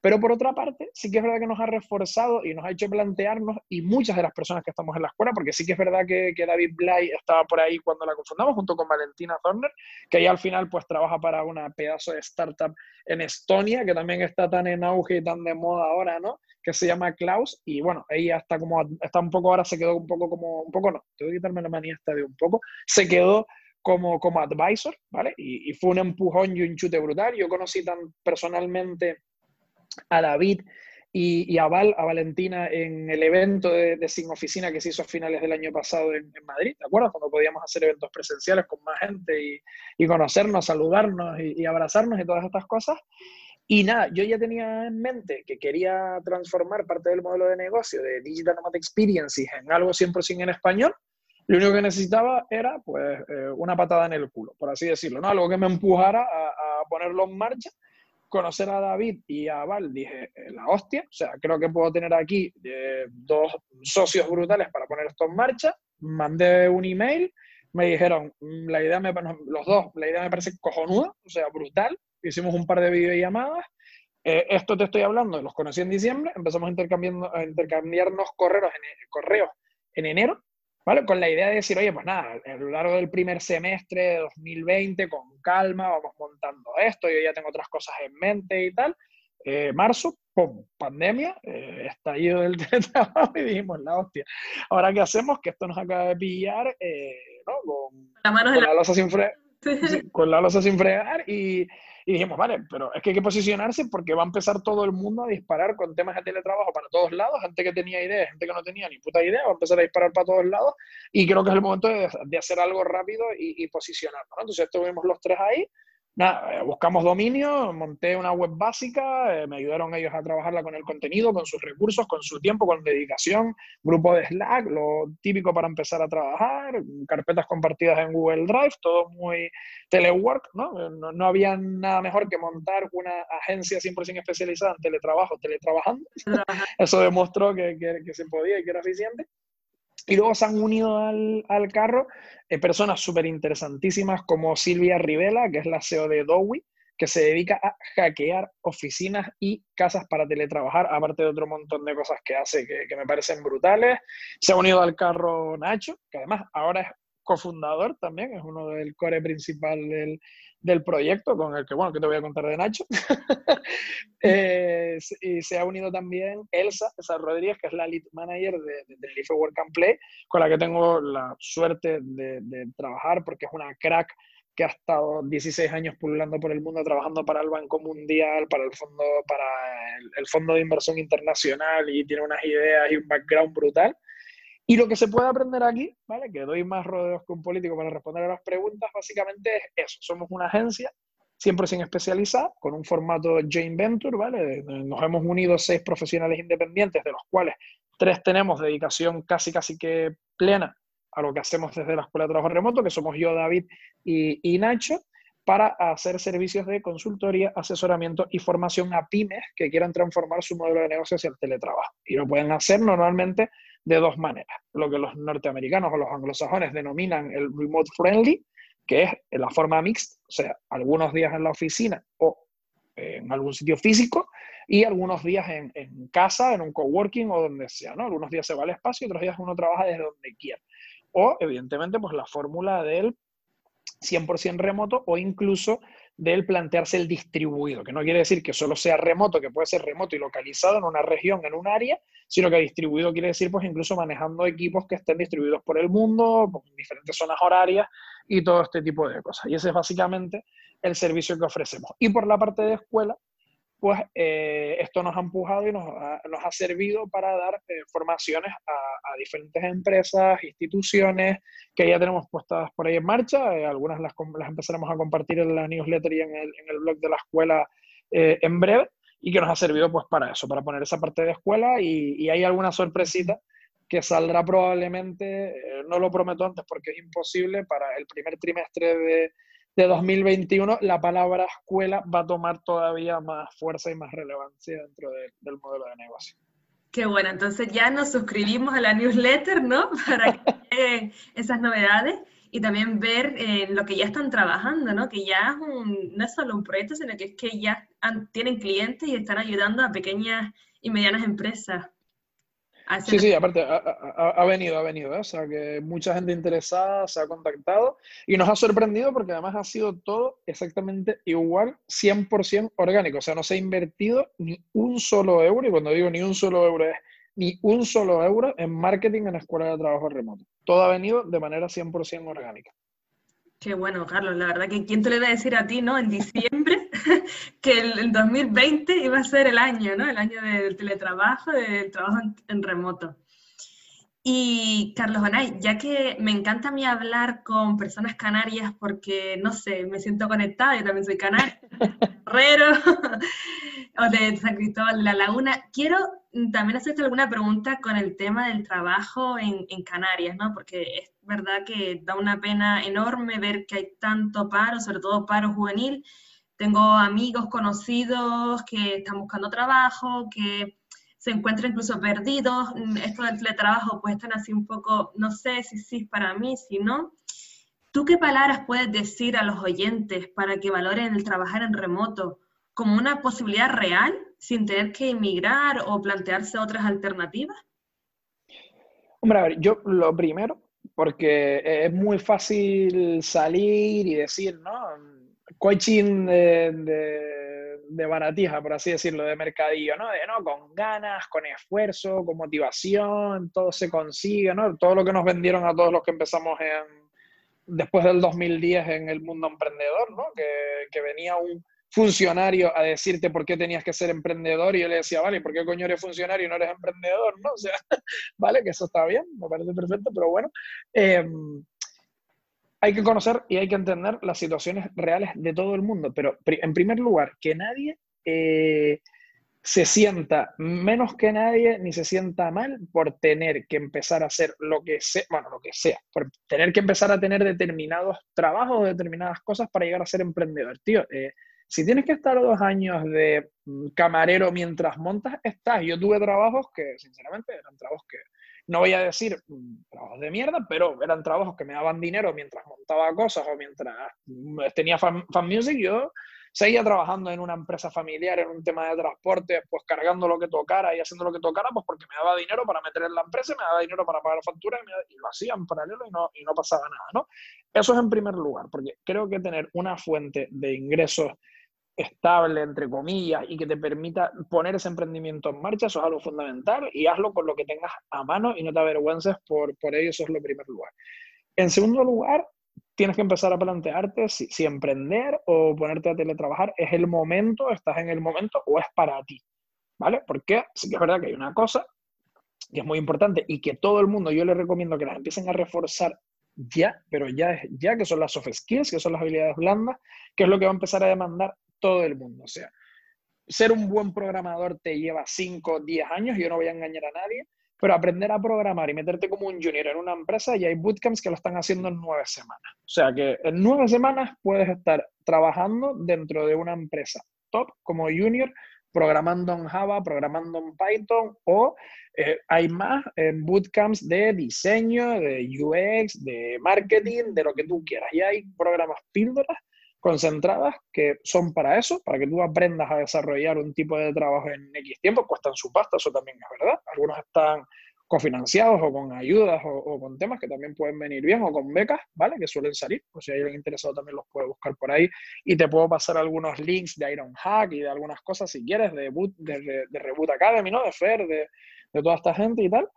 Pero por otra parte, sí que es verdad que nos ha reforzado y nos ha hecho plantearnos, y muchas de las personas que estamos en la escuela, porque sí que es verdad que, que David Bly estaba por ahí cuando la confundamos, junto con Valentina Thorner, que ella al final pues trabaja para una pedazo de startup en Estonia, que también está tan en auge y tan de moda ahora, ¿no? Que se llama Klaus, y bueno, ella está como, está un poco ahora, se quedó un poco como, un poco no, tengo que quitarme la manía esta de un poco, se quedó como, como advisor, ¿vale? Y, y, fue un empujón y un chute brutal. Yo conocí tan personalmente a David y, y a, Val, a Valentina en el evento de, de, Sin Oficina que se hizo a finales del año pasado en, en Madrid, ¿te acuerdas? Cuando podíamos hacer eventos presenciales con más gente y, y conocernos, saludarnos y, abrazarnos y todas estas cosas. Y nada, yo ya tenía en mente que quería transformar parte del modelo de negocio de Digital Nomad Experiences en algo 100% en español lo único que necesitaba era, pues, eh, una patada en el culo, por así decirlo, ¿no? Algo que me empujara a, a ponerlo en marcha. Conocer a David y a Val, dije, eh, la hostia, o sea, creo que puedo tener aquí eh, dos socios brutales para poner esto en marcha. Mandé un email, me dijeron, mm, la idea me, los dos, la idea me parece cojonuda, o sea, brutal. Hicimos un par de videollamadas. Eh, esto te estoy hablando, los conocí en diciembre, empezamos a intercambiarnos correos en, correos en enero ¿vale? Con la idea de decir, oye, pues nada, a lo largo del primer semestre de 2020, con calma, vamos montando esto, yo ya tengo otras cosas en mente y tal. Eh, marzo, ¡pum! Pandemia, eh, estallido del teletrabajo y dijimos, la hostia, ahora qué hacemos, que esto nos acaba de pillar, eh, ¿no? Con, la, con la losa sin fregar. con la losa sin fregar y, Y dijimos, vale, pero es que hay que posicionarse porque va a empezar todo el mundo a disparar con temas de teletrabajo para todos lados, gente que tenía idea, gente que no tenía ni puta idea, va a empezar a disparar para todos lados y creo que es el momento de, hacer algo rápido y, y posicionarnos. Entonces estuvimos los tres ahí nada, eh, buscamos dominio, monté una web básica, eh, me ayudaron ellos a trabajarla con el contenido, con sus recursos, con su tiempo, con dedicación, grupo de Slack, lo típico para empezar a trabajar, carpetas compartidas en Google Drive, todo muy telework, ¿no? No, no había nada mejor que montar una agencia 100% especializada en teletrabajo, teletrabajando. Eso demostró que, que, que se podía y que era eficiente. Y luego se han unido al, al carro eh, personas súper interesantísimas como Silvia Rivela, que es la CEO de Dowi, que se dedica a hackear oficinas y casas para teletrabajar, aparte de otro montón de cosas que hace que, que me parecen brutales. Se ha unido al carro Nacho, que además ahora es cofundador también, es uno del core principal del, del proyecto, con el que, bueno, que te voy a contar de Nacho. eh, y se ha unido también Elsa, Elsa Rodríguez, que es la lead manager de, de, de Work and Play, con la que tengo la suerte de, de, trabajar porque es una crack que ha estado 16 años pululando por el mundo trabajando para el Banco Mundial, para el fondo, para el, el Fondo de Inversión Internacional y tiene unas ideas y un background brutal. Y lo que se puede aprender aquí, ¿vale? Que doy más rodeos un político para responder a las preguntas, básicamente es eso. Somos una agencia 100% especializada, con un formato joint venture, ¿vale? Nos hemos unido seis profesionales independientes, de los cuales tres tenemos dedicación casi, casi que plena a lo que hacemos desde la Escuela de Trabajo Remoto, que somos yo, David y, y Nacho, para hacer servicios de consultoría, asesoramiento y formación a pymes que quieran transformar su modelo de negocio hacia el teletrabajo. Y lo pueden hacer normalmente de dos maneras. Lo que los norteamericanos o los anglosajones denominan el remote friendly, que es la forma mixta, o sea, algunos días en la oficina o en algún sitio físico y algunos días en, en, casa, en un coworking o donde sea, ¿no? Algunos días se va al espacio y otros días uno trabaja desde donde quiera. O, evidentemente, pues la fórmula del 100% remoto o incluso del plantearse el distribuido, que no quiere decir que solo sea remoto, que puede ser remoto y localizado en una región, en un área, sino que distribuido quiere decir pues incluso manejando equipos que estén distribuidos por el mundo, pues, en diferentes zonas horarias y todo este tipo de cosas. Y ese es básicamente el servicio que ofrecemos. Y por la parte de escuela, pues eh, esto nos ha empujado y nos ha, servido para dar eh, formaciones a, diferentes empresas, instituciones que ya tenemos puestas por ahí en marcha. Eh, algunas las, empezaremos a compartir en la newsletter y en el, blog de la escuela eh, en breve y que nos ha servido pues para eso, para poner esa parte de escuela y, y hay alguna sorpresita que saldrá probablemente, no lo prometo antes porque es imposible, para el primer trimestre de de 2021, la palabra escuela va a tomar todavía más fuerza y más relevancia dentro de, del modelo de negocio. Qué bueno, entonces ya nos suscribimos a la newsletter, ¿no? Para que esas novedades y también ver eh, lo que ya están trabajando, ¿no? Que ya es un, no es solo un proyecto, sino que es que ya tienen clientes y están ayudando a pequeñas y medianas empresas. Sí, sí, aparte ha, ha, ha, venido, ha venido, ¿eh? o sea que mucha gente interesada se ha contactado y nos ha sorprendido porque además ha sido todo exactamente igual, 100% orgánico, o sea, no se ha invertido ni un solo euro, y cuando digo ni un solo euro es ni un solo euro en marketing en escuela de trabajo remoto. Todo ha venido de manera 100% orgánica. Qué bueno, Carlos. La verdad que quién te le iba a decir a ti, ¿no? En diciembre, que el, el, 2020 iba a ser el año, ¿no? El año del teletrabajo, del trabajo en, en remoto. Y Carlos Banay, ya que me encanta a mí hablar con personas canarias porque, no sé, me siento conectada, yo también soy canaria, herrero, o de San Cristóbal de la Laguna, quiero también hacerte alguna pregunta con el tema del trabajo en, en Canarias, ¿no? Porque es verdad que da una pena enorme ver que hay tanto paro, sobre todo paro juvenil. Tengo amigos conocidos que están buscando trabajo, que se encuentran incluso perdidos. Esto del teletrabajo, pues están así un poco, no sé si sí es para mí, si no. ¿Tú qué palabras puedes decir a los oyentes para que valoren el trabajar en remoto como una posibilidad real sin tener que emigrar o plantearse otras alternativas? Hombre, a ver, yo lo primero porque es muy fácil salir y decir, ¿no? Coaching de, de, de, baratija, por así decirlo, de mercadillo, ¿no? De, ¿no? Con ganas, con esfuerzo, con motivación, todo se consigue, ¿no? Todo lo que nos vendieron a todos los que empezamos en, después del 2010 en el mundo emprendedor, ¿no? Que, que venía un, funcionario a decirte por qué tenías que ser emprendedor y yo le decía, vale, ¿por qué coño eres funcionario y no eres emprendedor? ¿no? O sea, vale, que eso está bien, me parece perfecto, pero bueno. Em, hay que conocer y hay que entender las situaciones reales de todo el mundo, pero en primer lugar, que nadie eh, se sienta menos que nadie ni se sienta mal por tener que empezar a hacer lo que sea, bueno, lo que sea, por tener que empezar a tener determinados trabajos, determinadas cosas para llegar a ser emprendedor. Tío, eh, si tienes que estar dos años de mm, camarero mientras montas, estás. Yo tuve trabajos que, sinceramente, eran trabajos que, no voy a decir mm, trabajos de mierda, pero eran trabajos que me daban dinero mientras montaba cosas o mientras tenía fan, music. Yo seguía trabajando en una empresa familiar, en un tema de transporte, pues cargando lo que tocara y haciendo lo que tocara, pues porque me daba dinero para meter en la empresa, me daba dinero para pagar facturas y, y lo hacía en paralelo y no, y no pasaba nada, ¿no? Eso es en primer lugar, porque creo que tener una fuente de ingresos estable, entre comillas, y que te permita poner ese emprendimiento en marcha, eso es algo fundamental y hazlo con lo que tengas a mano y no te avergüences por, por ello, eso es lo primer lugar. En segundo lugar, tienes que empezar a plantearte si, si, emprender o ponerte a teletrabajar es el momento, estás en el momento o es para ti, ¿vale? Porque sí que es verdad que hay una cosa que es muy importante y que todo el mundo yo le recomiendo que las empiecen a reforzar ya, pero ya, ya que son las soft skills, que son las habilidades blandas, que es lo que va a empezar a demandar todo el mundo. O sea, ser un buen programador te lleva 5 o 10 años, yo no voy a engañar a nadie, pero aprender a programar y meterte como un junior en una empresa, y hay bootcamps que lo están haciendo en 9 semanas. O sea que en 9 semanas puedes estar trabajando dentro de una empresa top como junior, programando en Java, programando en Python, o eh, hay más en bootcamps de diseño, de UX, de marketing, de lo que tú quieras. Y hay programas píldoras concentradas que son para eso, para que tú aprendas a desarrollar un tipo de trabajo en X tiempo, cuestan su pasta, eso también es verdad. Algunos están cofinanciados o con ayudas o, con temas que también pueden venir bien o con becas, ¿vale? Que suelen salir, o si hay alguien interesado también los puede buscar por ahí y te puedo pasar algunos links de Iron Hack y de algunas cosas si quieres, de, de, de, Reboot Academy, ¿no? De Fer, de, de toda esta gente y tal.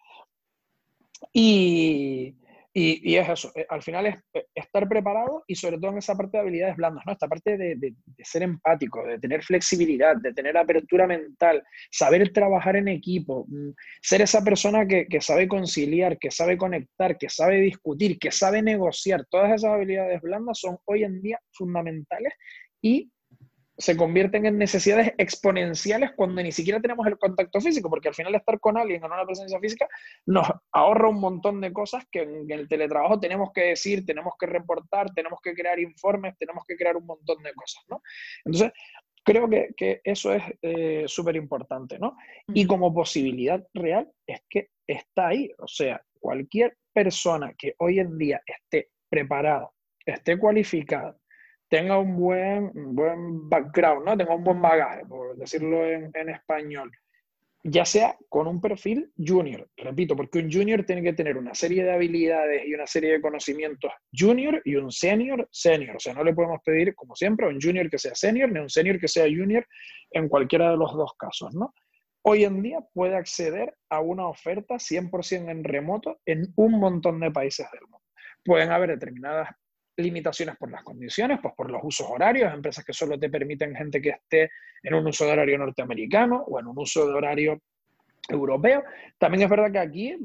Y, y, es eso, eh, al final es eh, estar preparado y sobre todo en esa parte de habilidades blandas, ¿no? Esta parte de, ser empático, de tener flexibilidad, de tener apertura mental, saber trabajar en equipo, mm, ser esa persona que, que sabe conciliar, que sabe conectar, que sabe discutir, que sabe negociar. Todas esas habilidades blandas son hoy en día fundamentales y se convierten en necesidades exponenciales cuando ni siquiera tenemos el contacto físico, porque al final estar con alguien en una presencia física nos ahorra un montón de cosas que en el teletrabajo tenemos que decir, tenemos que reportar, tenemos que crear informes, tenemos que crear un montón de cosas, ¿no? Entonces, creo que, que eso es eh, súper importante, ¿no? Y como posibilidad real es que está ahí, o sea, cualquier persona que hoy en día esté preparada, esté cualificada, tenga un buen, buen background, ¿no? tenga un buen bagaje, por decirlo en, español, ya sea con un perfil junior, repito, porque un junior tiene que tener una serie de habilidades y una serie de conocimientos junior y un senior senior, o sea, no le podemos pedir, como siempre, un junior que sea senior ni un senior que sea junior en cualquiera de los dos casos, ¿no? Hoy en día puede acceder a una oferta 100% en remoto en un montón de países del mundo. Pueden haber determinadas limitaciones por las condiciones, pues por los usos horarios, empresas que solo te permiten gente que esté en un uso de horario norteamericano o en un uso de horario europeo. También es verdad que aquí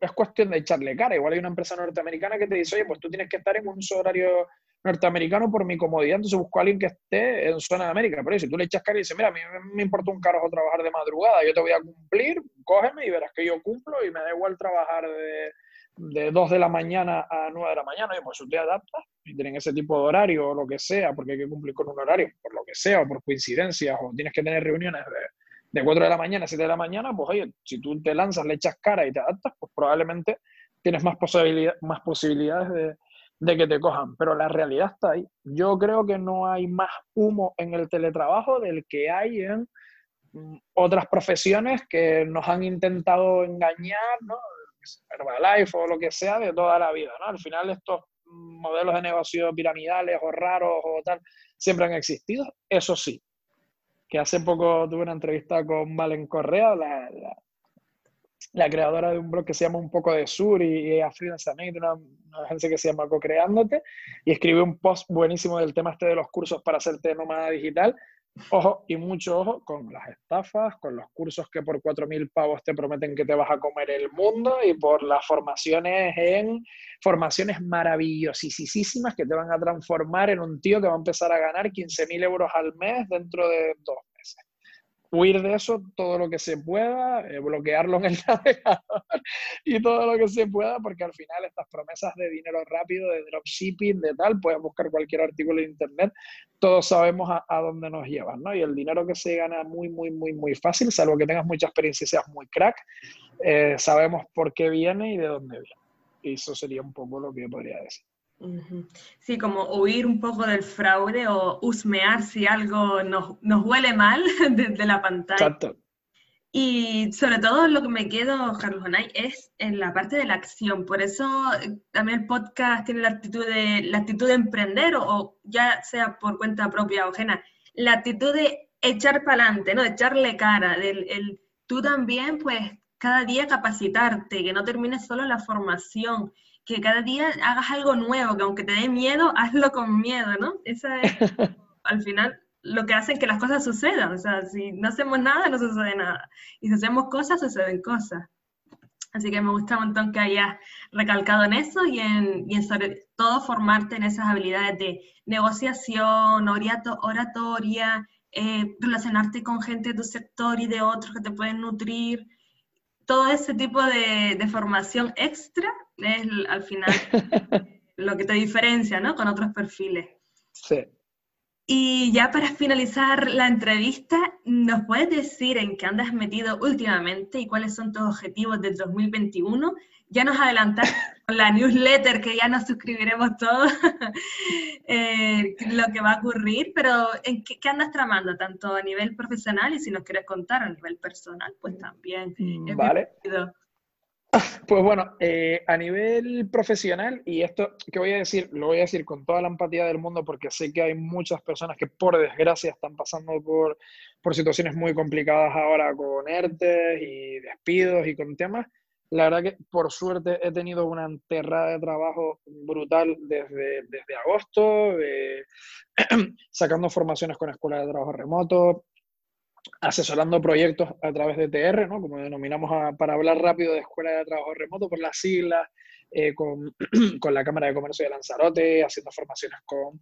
es cuestión de echarle cara. Igual hay una empresa norteamericana que te dice, oye, pues tú tienes que estar en un uso horario norteamericano por mi comodidad, entonces busco a alguien que esté en zona de América. Pero si tú le echas cara y dices, mira, a mí me importa un carajo trabajar de madrugada, yo te voy a cumplir, cógeme y verás que yo cumplo y me da igual trabajar de de 2 de la mañana a 9 de la mañana, y pues tú te adaptas y tienen ese tipo de horario o lo que sea, porque hay que cumplir con un horario, por lo que sea, o por coincidencias, o tienes que tener reuniones de, de 4 de la mañana a 7 de la mañana, pues oye, si tú te lanzas, le echas cara y te adaptas, pues probablemente tienes más, posibilidad, más posibilidades de, de que te cojan, pero la realidad está ahí. Yo creo que no hay más humo en el teletrabajo del que hay en mm, otras profesiones que nos han intentado engañar, ¿no? Herbalife o lo que sea de toda la vida, ¿no? Al final estos modelos de negocio piramidales o raros o tal siempre han existido, eso sí. Que hace poco tuve una entrevista con Valen Correa, la, la creadora de un blog que se llama Un poco de Sur y, y a freelance una, una, agencia que se llama Co-Creándote, y escribió un post buenísimo del tema este de los cursos para hacerte nómada digital. Ojo, y mucho ojo con las estafas, con los cursos que por 4.000 pavos te prometen que te vas a comer el mundo y por las formaciones en formaciones maravillosísimas que te van a transformar en un tío que va a empezar a ganar 15.000 euros al mes dentro de dos huir de eso todo lo que se pueda, eh, bloquearlo en el navegador y todo lo que se pueda, porque al final estas promesas de dinero rápido, de dropshipping, de tal, puedes buscar cualquier artículo en internet, todos sabemos a, dónde nos llevan, ¿no? Y el dinero que se gana muy, muy, muy, muy fácil, salvo que tengas mucha experiencia y seas muy crack, eh, sabemos por qué viene y de dónde viene. Y eso sería un poco lo que yo podría decir. Sí, como huir un poco del fraude o husmear si algo nos, nos huele mal desde la pantalla. Exacto. Y sobre todo lo que me quedo, Carlos Onay, es en la parte de la acción. Por eso eh, también el podcast tiene la actitud de, la actitud de emprender o, ya sea por cuenta propia o ajena, la actitud de echar para adelante, ¿no? De echarle cara, del el, tú también, pues, cada día capacitarte, que no termines solo la formación, que cada día hagas algo nuevo, que aunque te dé miedo, hazlo con miedo, ¿no? Esa es al final lo que hace que las cosas sucedan. O sea, si no hacemos nada, no sucede nada. Y si hacemos cosas, suceden cosas. Así que me gusta un montón que hayas recalcado en eso y en, y en sobre todo formarte en esas habilidades de negociación, oratoria, eh, relacionarte con gente de tu sector y de otros que te pueden nutrir. Todo ese tipo de, de formación extra es al final lo que te diferencia, ¿no? Con otros perfiles. Sí. Y ya para finalizar la entrevista, ¿nos puedes decir en qué andas metido últimamente y cuáles son tus objetivos del 2021? Ya nos adelantaste con la newsletter que ya nos suscribiremos todos eh, lo que va a ocurrir, pero ¿en qué, qué, andas tramando tanto a nivel profesional y si nos quieres contar a nivel personal, pues también. Vale. Pues bueno, eh, a nivel profesional, y esto que voy a decir, lo voy a decir con toda la empatía del mundo porque sé que hay muchas personas que por desgracia están pasando por, por situaciones muy complicadas ahora con ERTE y despidos y con temas. La verdad que por suerte he tenido una enterrada de trabajo brutal desde, desde agosto, sacando formaciones con escuelas de trabajo remoto, asesorando proyectos a través de TR, ¿no? como denominamos para hablar rápido de Escuela de Trabajo Remoto por las siglas, eh, con, con, la Cámara de Comercio de Lanzarote, haciendo formaciones con,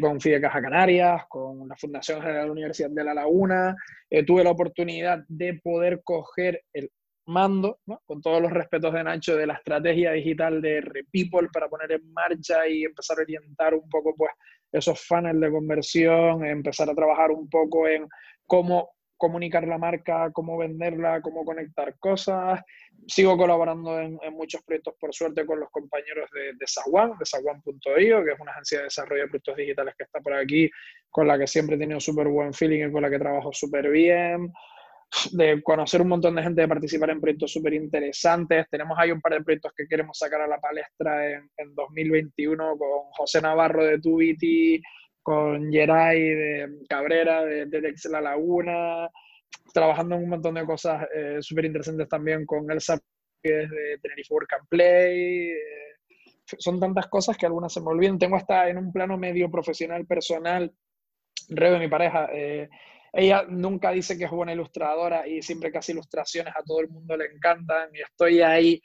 con FIDE Caja Canarias, con la Fundación General de la Universidad de La Laguna. Eh, tuve la oportunidad de poder coger el mando, ¿no? con todos los respetos de Nacho, de la estrategia digital de Repeople para poner en marcha y empezar a orientar un poco pues, esos funnels de conversión, empezar a trabajar un poco en cómo comunicar la marca, cómo venderla, cómo conectar cosas. Sigo colaborando en, muchos proyectos, por suerte, con los compañeros de, de de Saguan.io, que es una agencia de desarrollo de productos digitales que está por aquí, con la que siempre he tenido súper buen feeling y con la que trabajo súper bien. De conocer un montón de gente, de participar en proyectos súper interesantes. Tenemos ahí un par de proyectos que queremos sacar a la palestra en, en 2021 con José Navarro de Tubiti, con Geray de Cabrera, de, de La Laguna, trabajando en un montón de cosas eh, súper interesantes también con Elsa, que es de Tenerife Work and Play. Eh, son tantas cosas que algunas se me olvidan. Tengo hasta en un plano medio profesional, personal, Rebe, mi pareja, eh, ella nunca dice que es buena ilustradora y siempre que hace ilustraciones a todo el mundo le encantan y estoy ahí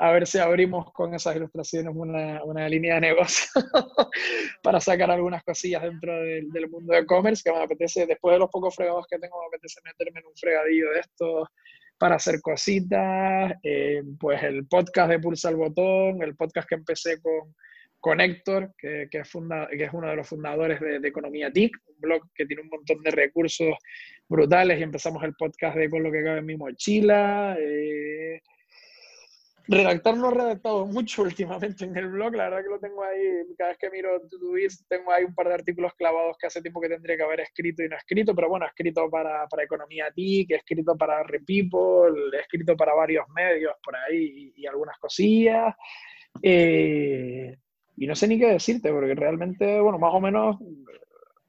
a ver si abrimos con esas ilustraciones una, una línea de negocio para sacar algunas cosillas dentro del, del mundo de e-commerce que me apetece, después de los pocos fregados que tengo, me apetece meterme en un fregadillo de estos para hacer cositas, eh, pues el podcast de Pulsa al Botón, el podcast que empecé con, con Héctor, que, que, es funda, que, es uno de los fundadores de, de, Economía TIC, un blog que tiene un montón de recursos brutales y empezamos el podcast de Con lo que cabe en mi mochila. Eh, Redactar no he redactado mucho últimamente en el blog, la verdad que lo tengo ahí, cada vez que miro Todoist tengo ahí un par de artículos clavados que hace tiempo que tendría que haber escrito y no he escrito, pero bueno, he escrito para, para Economía TIC, he escrito para Repeople, he escrito para varios medios por ahí y, y algunas cosillas. Eh, y no sé ni qué decirte, porque realmente, bueno, más o menos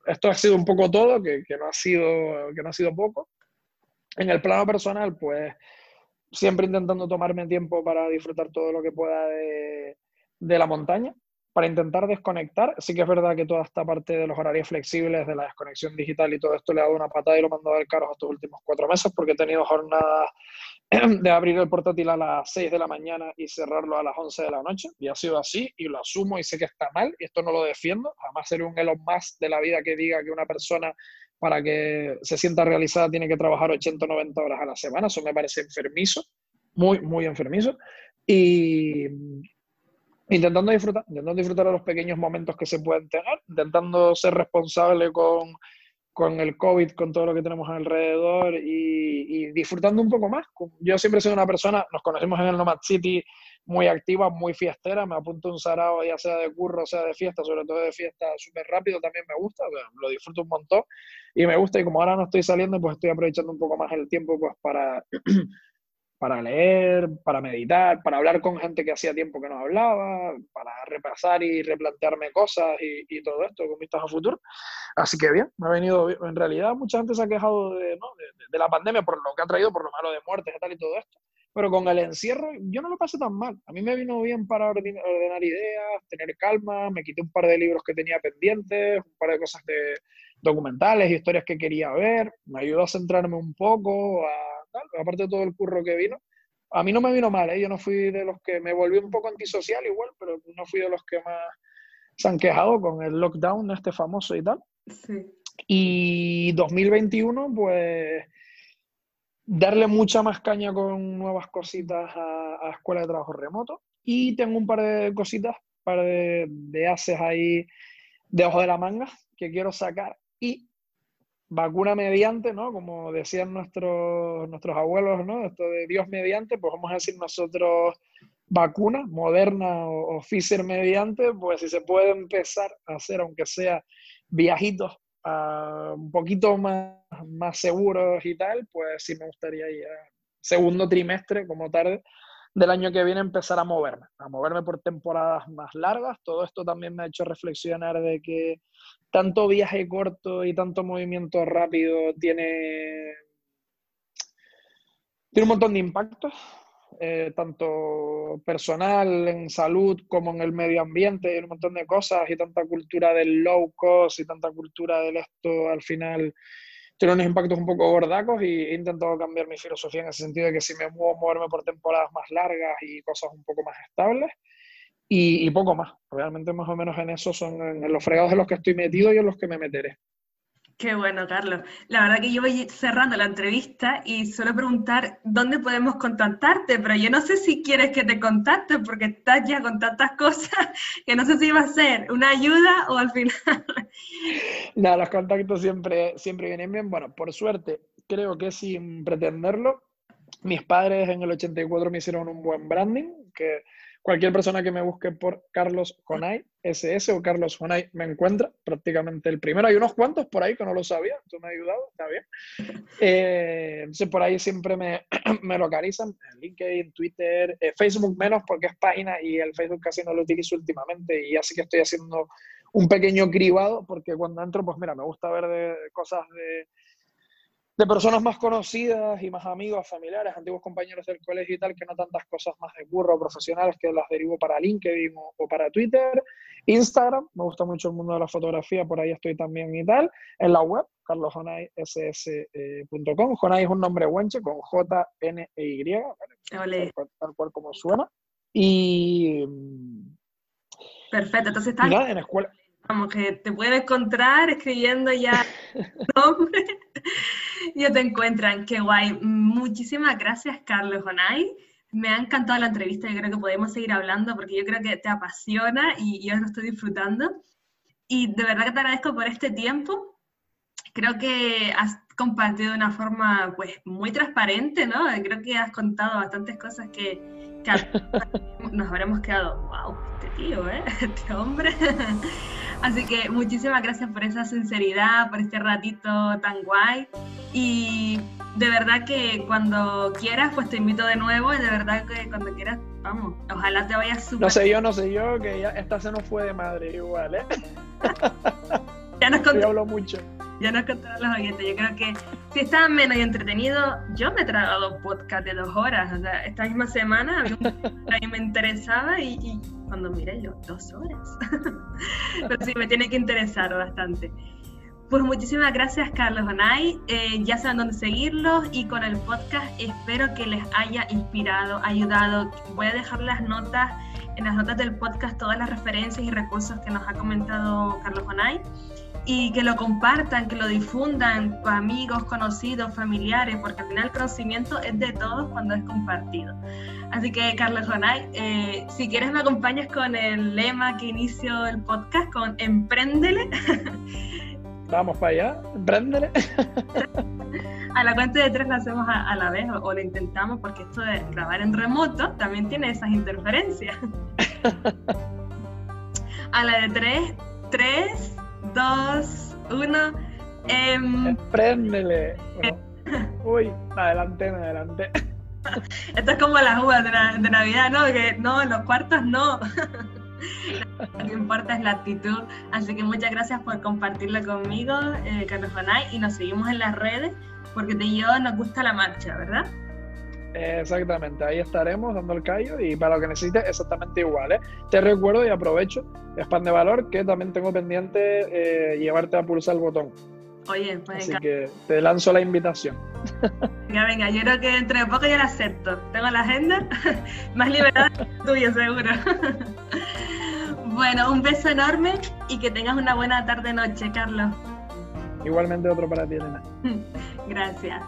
esto ha sido un poco todo, que, que, no, ha sido, que no ha sido poco. En el plano personal, pues siempre intentando tomarme tiempo para disfrutar todo lo que pueda de, de la montaña para intentar desconectar. Sí que es verdad que toda esta parte de los horarios flexibles, de la desconexión digital y todo esto le ha dado una patada y lo he mandado al carro estos últimos cuatro meses porque he tenido jornadas de abrir el portátil a las 6 de la mañana y cerrarlo a las 11 de la noche. Y ha sido así y lo asumo y sé que está mal y esto no lo defiendo. Jamás seré un Elon más de la vida que diga que una persona para que se sienta realizada tiene que trabajar 80 o 90 horas a la semana. Eso me parece enfermizo, muy, muy enfermizo. Y, intentando disfrutar, intentando disfrutar de los pequeños momentos que se pueden tener, intentando ser responsable con, con el COVID, con todo lo que tenemos alrededor y, disfrutando un poco más. Yo siempre sido una persona, nos conocimos en el Nomad City, muy activa, muy fiestera, me apunto un sarao ya sea de curro, sea de fiesta, sobre todo de fiesta súper rápido, también me gusta, lo disfruto un montón y me gusta y como ahora no estoy saliendo, pues estoy aprovechando un poco más el tiempo pues para para leer, para meditar, para hablar con gente que hacía tiempo que no hablaba, para repasar y replantearme cosas y, todo esto con vistas a futuro. Así que bien, me ha venido, en realidad mucha gente se ha quejado de, ¿no? de, la pandemia por lo que ha traído, por lo malo de muertes y tal y todo esto, pero con el encierro yo no lo pasé tan mal. A mí me vino bien para ordenar ideas, tener calma, me quité un par de libros que tenía pendientes, un par de cosas de documentales, historias que quería ver, me ayudó a centrarme un poco, a aparte de todo el curro que vino. A mí no me vino mal, ¿eh? yo no fui de los que me volví un poco antisocial igual, pero no fui de los que más se han quejado con el lockdown este famoso y tal. Sí. Y 2021, pues darle mucha más caña con nuevas cositas a, a Escuela de Trabajo Remoto. Y tengo un par de cositas, un par de, de haces ahí debajo de la manga que quiero sacar. Y vacuna mediante, ¿no? Como decían nuestros, nuestros abuelos, ¿no? Esto de Dios mediante, pues vamos a decir nosotros vacuna moderna o, o Pfizer mediante, pues si se puede empezar a hacer, aunque sea viajitos uh, un poquito más, más seguros y tal, pues sí me gustaría ir a segundo trimestre, como tarde, del año que viene empezar a moverme, a moverme por temporadas más largas. Todo esto también me ha hecho reflexionar de que tanto viaje corto y tanto movimiento rápido tiene, tiene un montón de impactos, eh, tanto personal, en salud, como en el medio ambiente, y un montón de cosas, y tanta cultura del low cost y tanta cultura del esto al final tiene unos impactos un poco gordacos y he intentado cambiar mi filosofía en ese sentido de que si me muevo, moverme por temporadas más largas y cosas un poco más estables y, poco más. Realmente más o menos en eso son los fregados en los que estoy metido y en los que me meteré. Qué bueno, Carlos. La verdad que yo voy cerrando la entrevista y suelo preguntar dónde podemos contactarte, pero yo no sé si quieres que te contacte porque estás ya con tantas cosas que no sé si va a ser una ayuda o al final. Nada, los contactos siempre, siempre vienen bien. Bueno, por suerte, creo que sin pretenderlo, mis padres en el 84 me hicieron un buen branding, que Cualquier persona que me busque por Carlos Jonay, SS o Carlos Jonay, me encuentra prácticamente el primero. Hay unos cuantos por ahí que no lo sabía, tú me has ayudado, está bien. Eh, entonces por ahí siempre me, me localizan, LinkedIn, Twitter, eh, Facebook menos porque es página y el Facebook casi no lo utilizo últimamente y así que estoy haciendo un pequeño cribado porque cuando entro, pues mira, me gusta ver de, cosas de de personas más conocidas y más amigos, familiares, antiguos compañeros del colegio y tal, que no tantas cosas más de burro profesionales que las derivo para LinkedIn o, para Twitter. Instagram, me gusta mucho el mundo de la fotografía, por ahí estoy también y tal. En la web, carlosjonayss.com. Jonay es un nombre huenche con J-N-E-Y, tal, tal, cual como suena. Y. Perfecto, entonces está. en escuela. Vamos, que te puedes encontrar escribiendo ya nombre ya te encuentran. Qué guay. Muchísimas gracias, Carlos Jonay. Me ha encantado la entrevista. Yo creo que podemos seguir hablando porque yo creo que te apasiona y yo lo estoy disfrutando. Y de verdad que te agradezco por este tiempo. Creo que has compartido de una forma pues muy transparente, ¿no? Creo que has contado bastantes cosas que nos habremos quedado, wow, este tío, ¿eh? Este hombre. Así que muchísimas gracias por esa sinceridad, por este ratito tan guay. Y de verdad que cuando quieras, pues te invito de nuevo. Y de verdad que cuando quieras, vamos, ojalá te vayas súper. No sé yo, no sé yo, que ya esta se nos fue de madre igual, ¿eh? ya nos Yo hablo mucho. Ya nos contarán los oyentes. Yo creo que si estaba menos entretenido, yo me he tragado podcast de dos horas. O sea, esta misma semana había un que me interesaba y, y cuando miré yo, dos horas. Pero sí, me tiene que interesar bastante. Pues muchísimas gracias, Carlos Onay. Eh, ya saben dónde seguirlos y con el podcast espero que les haya inspirado, ayudado. Voy a dejar las notas, en las notas del podcast, todas las referencias y recursos que nos ha comentado Carlos Onay y que lo compartan, que lo difundan con amigos, conocidos, familiares, porque al final el conocimiento es de todos cuando es compartido. Así que, Carlos Jonay, eh, si quieres me acompañas con el lema que inicio el podcast, con Empréndele. Vamos para allá, Empréndele. a la cuenta de tres lo hacemos a, la vez o, lo intentamos porque esto de grabar en remoto también tiene esas interferencias. a la de tres, tres, dos, uno. Empréndele. Uy, adelante, adelante. Esto es como las uvas de, Navidad, ¿no? Que no, los cuartos no. Lo que importa es la actitud. Así que muchas gracias por compartirlo conmigo, eh, Carlos y nos seguimos en las redes porque te y yo nos gusta la marcha, ¿verdad? Exactamente, ahí estaremos dando el callo y para lo que necesites exactamente igual. ¿eh? Te recuerdo y aprovecho, Spam de Valor, que también tengo pendiente eh, llevarte a pulsar el botón. Oye, pues Así que te lanzo la invitación. Venga, venga, yo creo que dentro de poco ya la acepto. Tengo la agenda más liberada que tuya, seguro. bueno, un beso enorme y que tengas una buena tarde-noche, Carlos. Igualmente otro para ti, Elena. Gracias.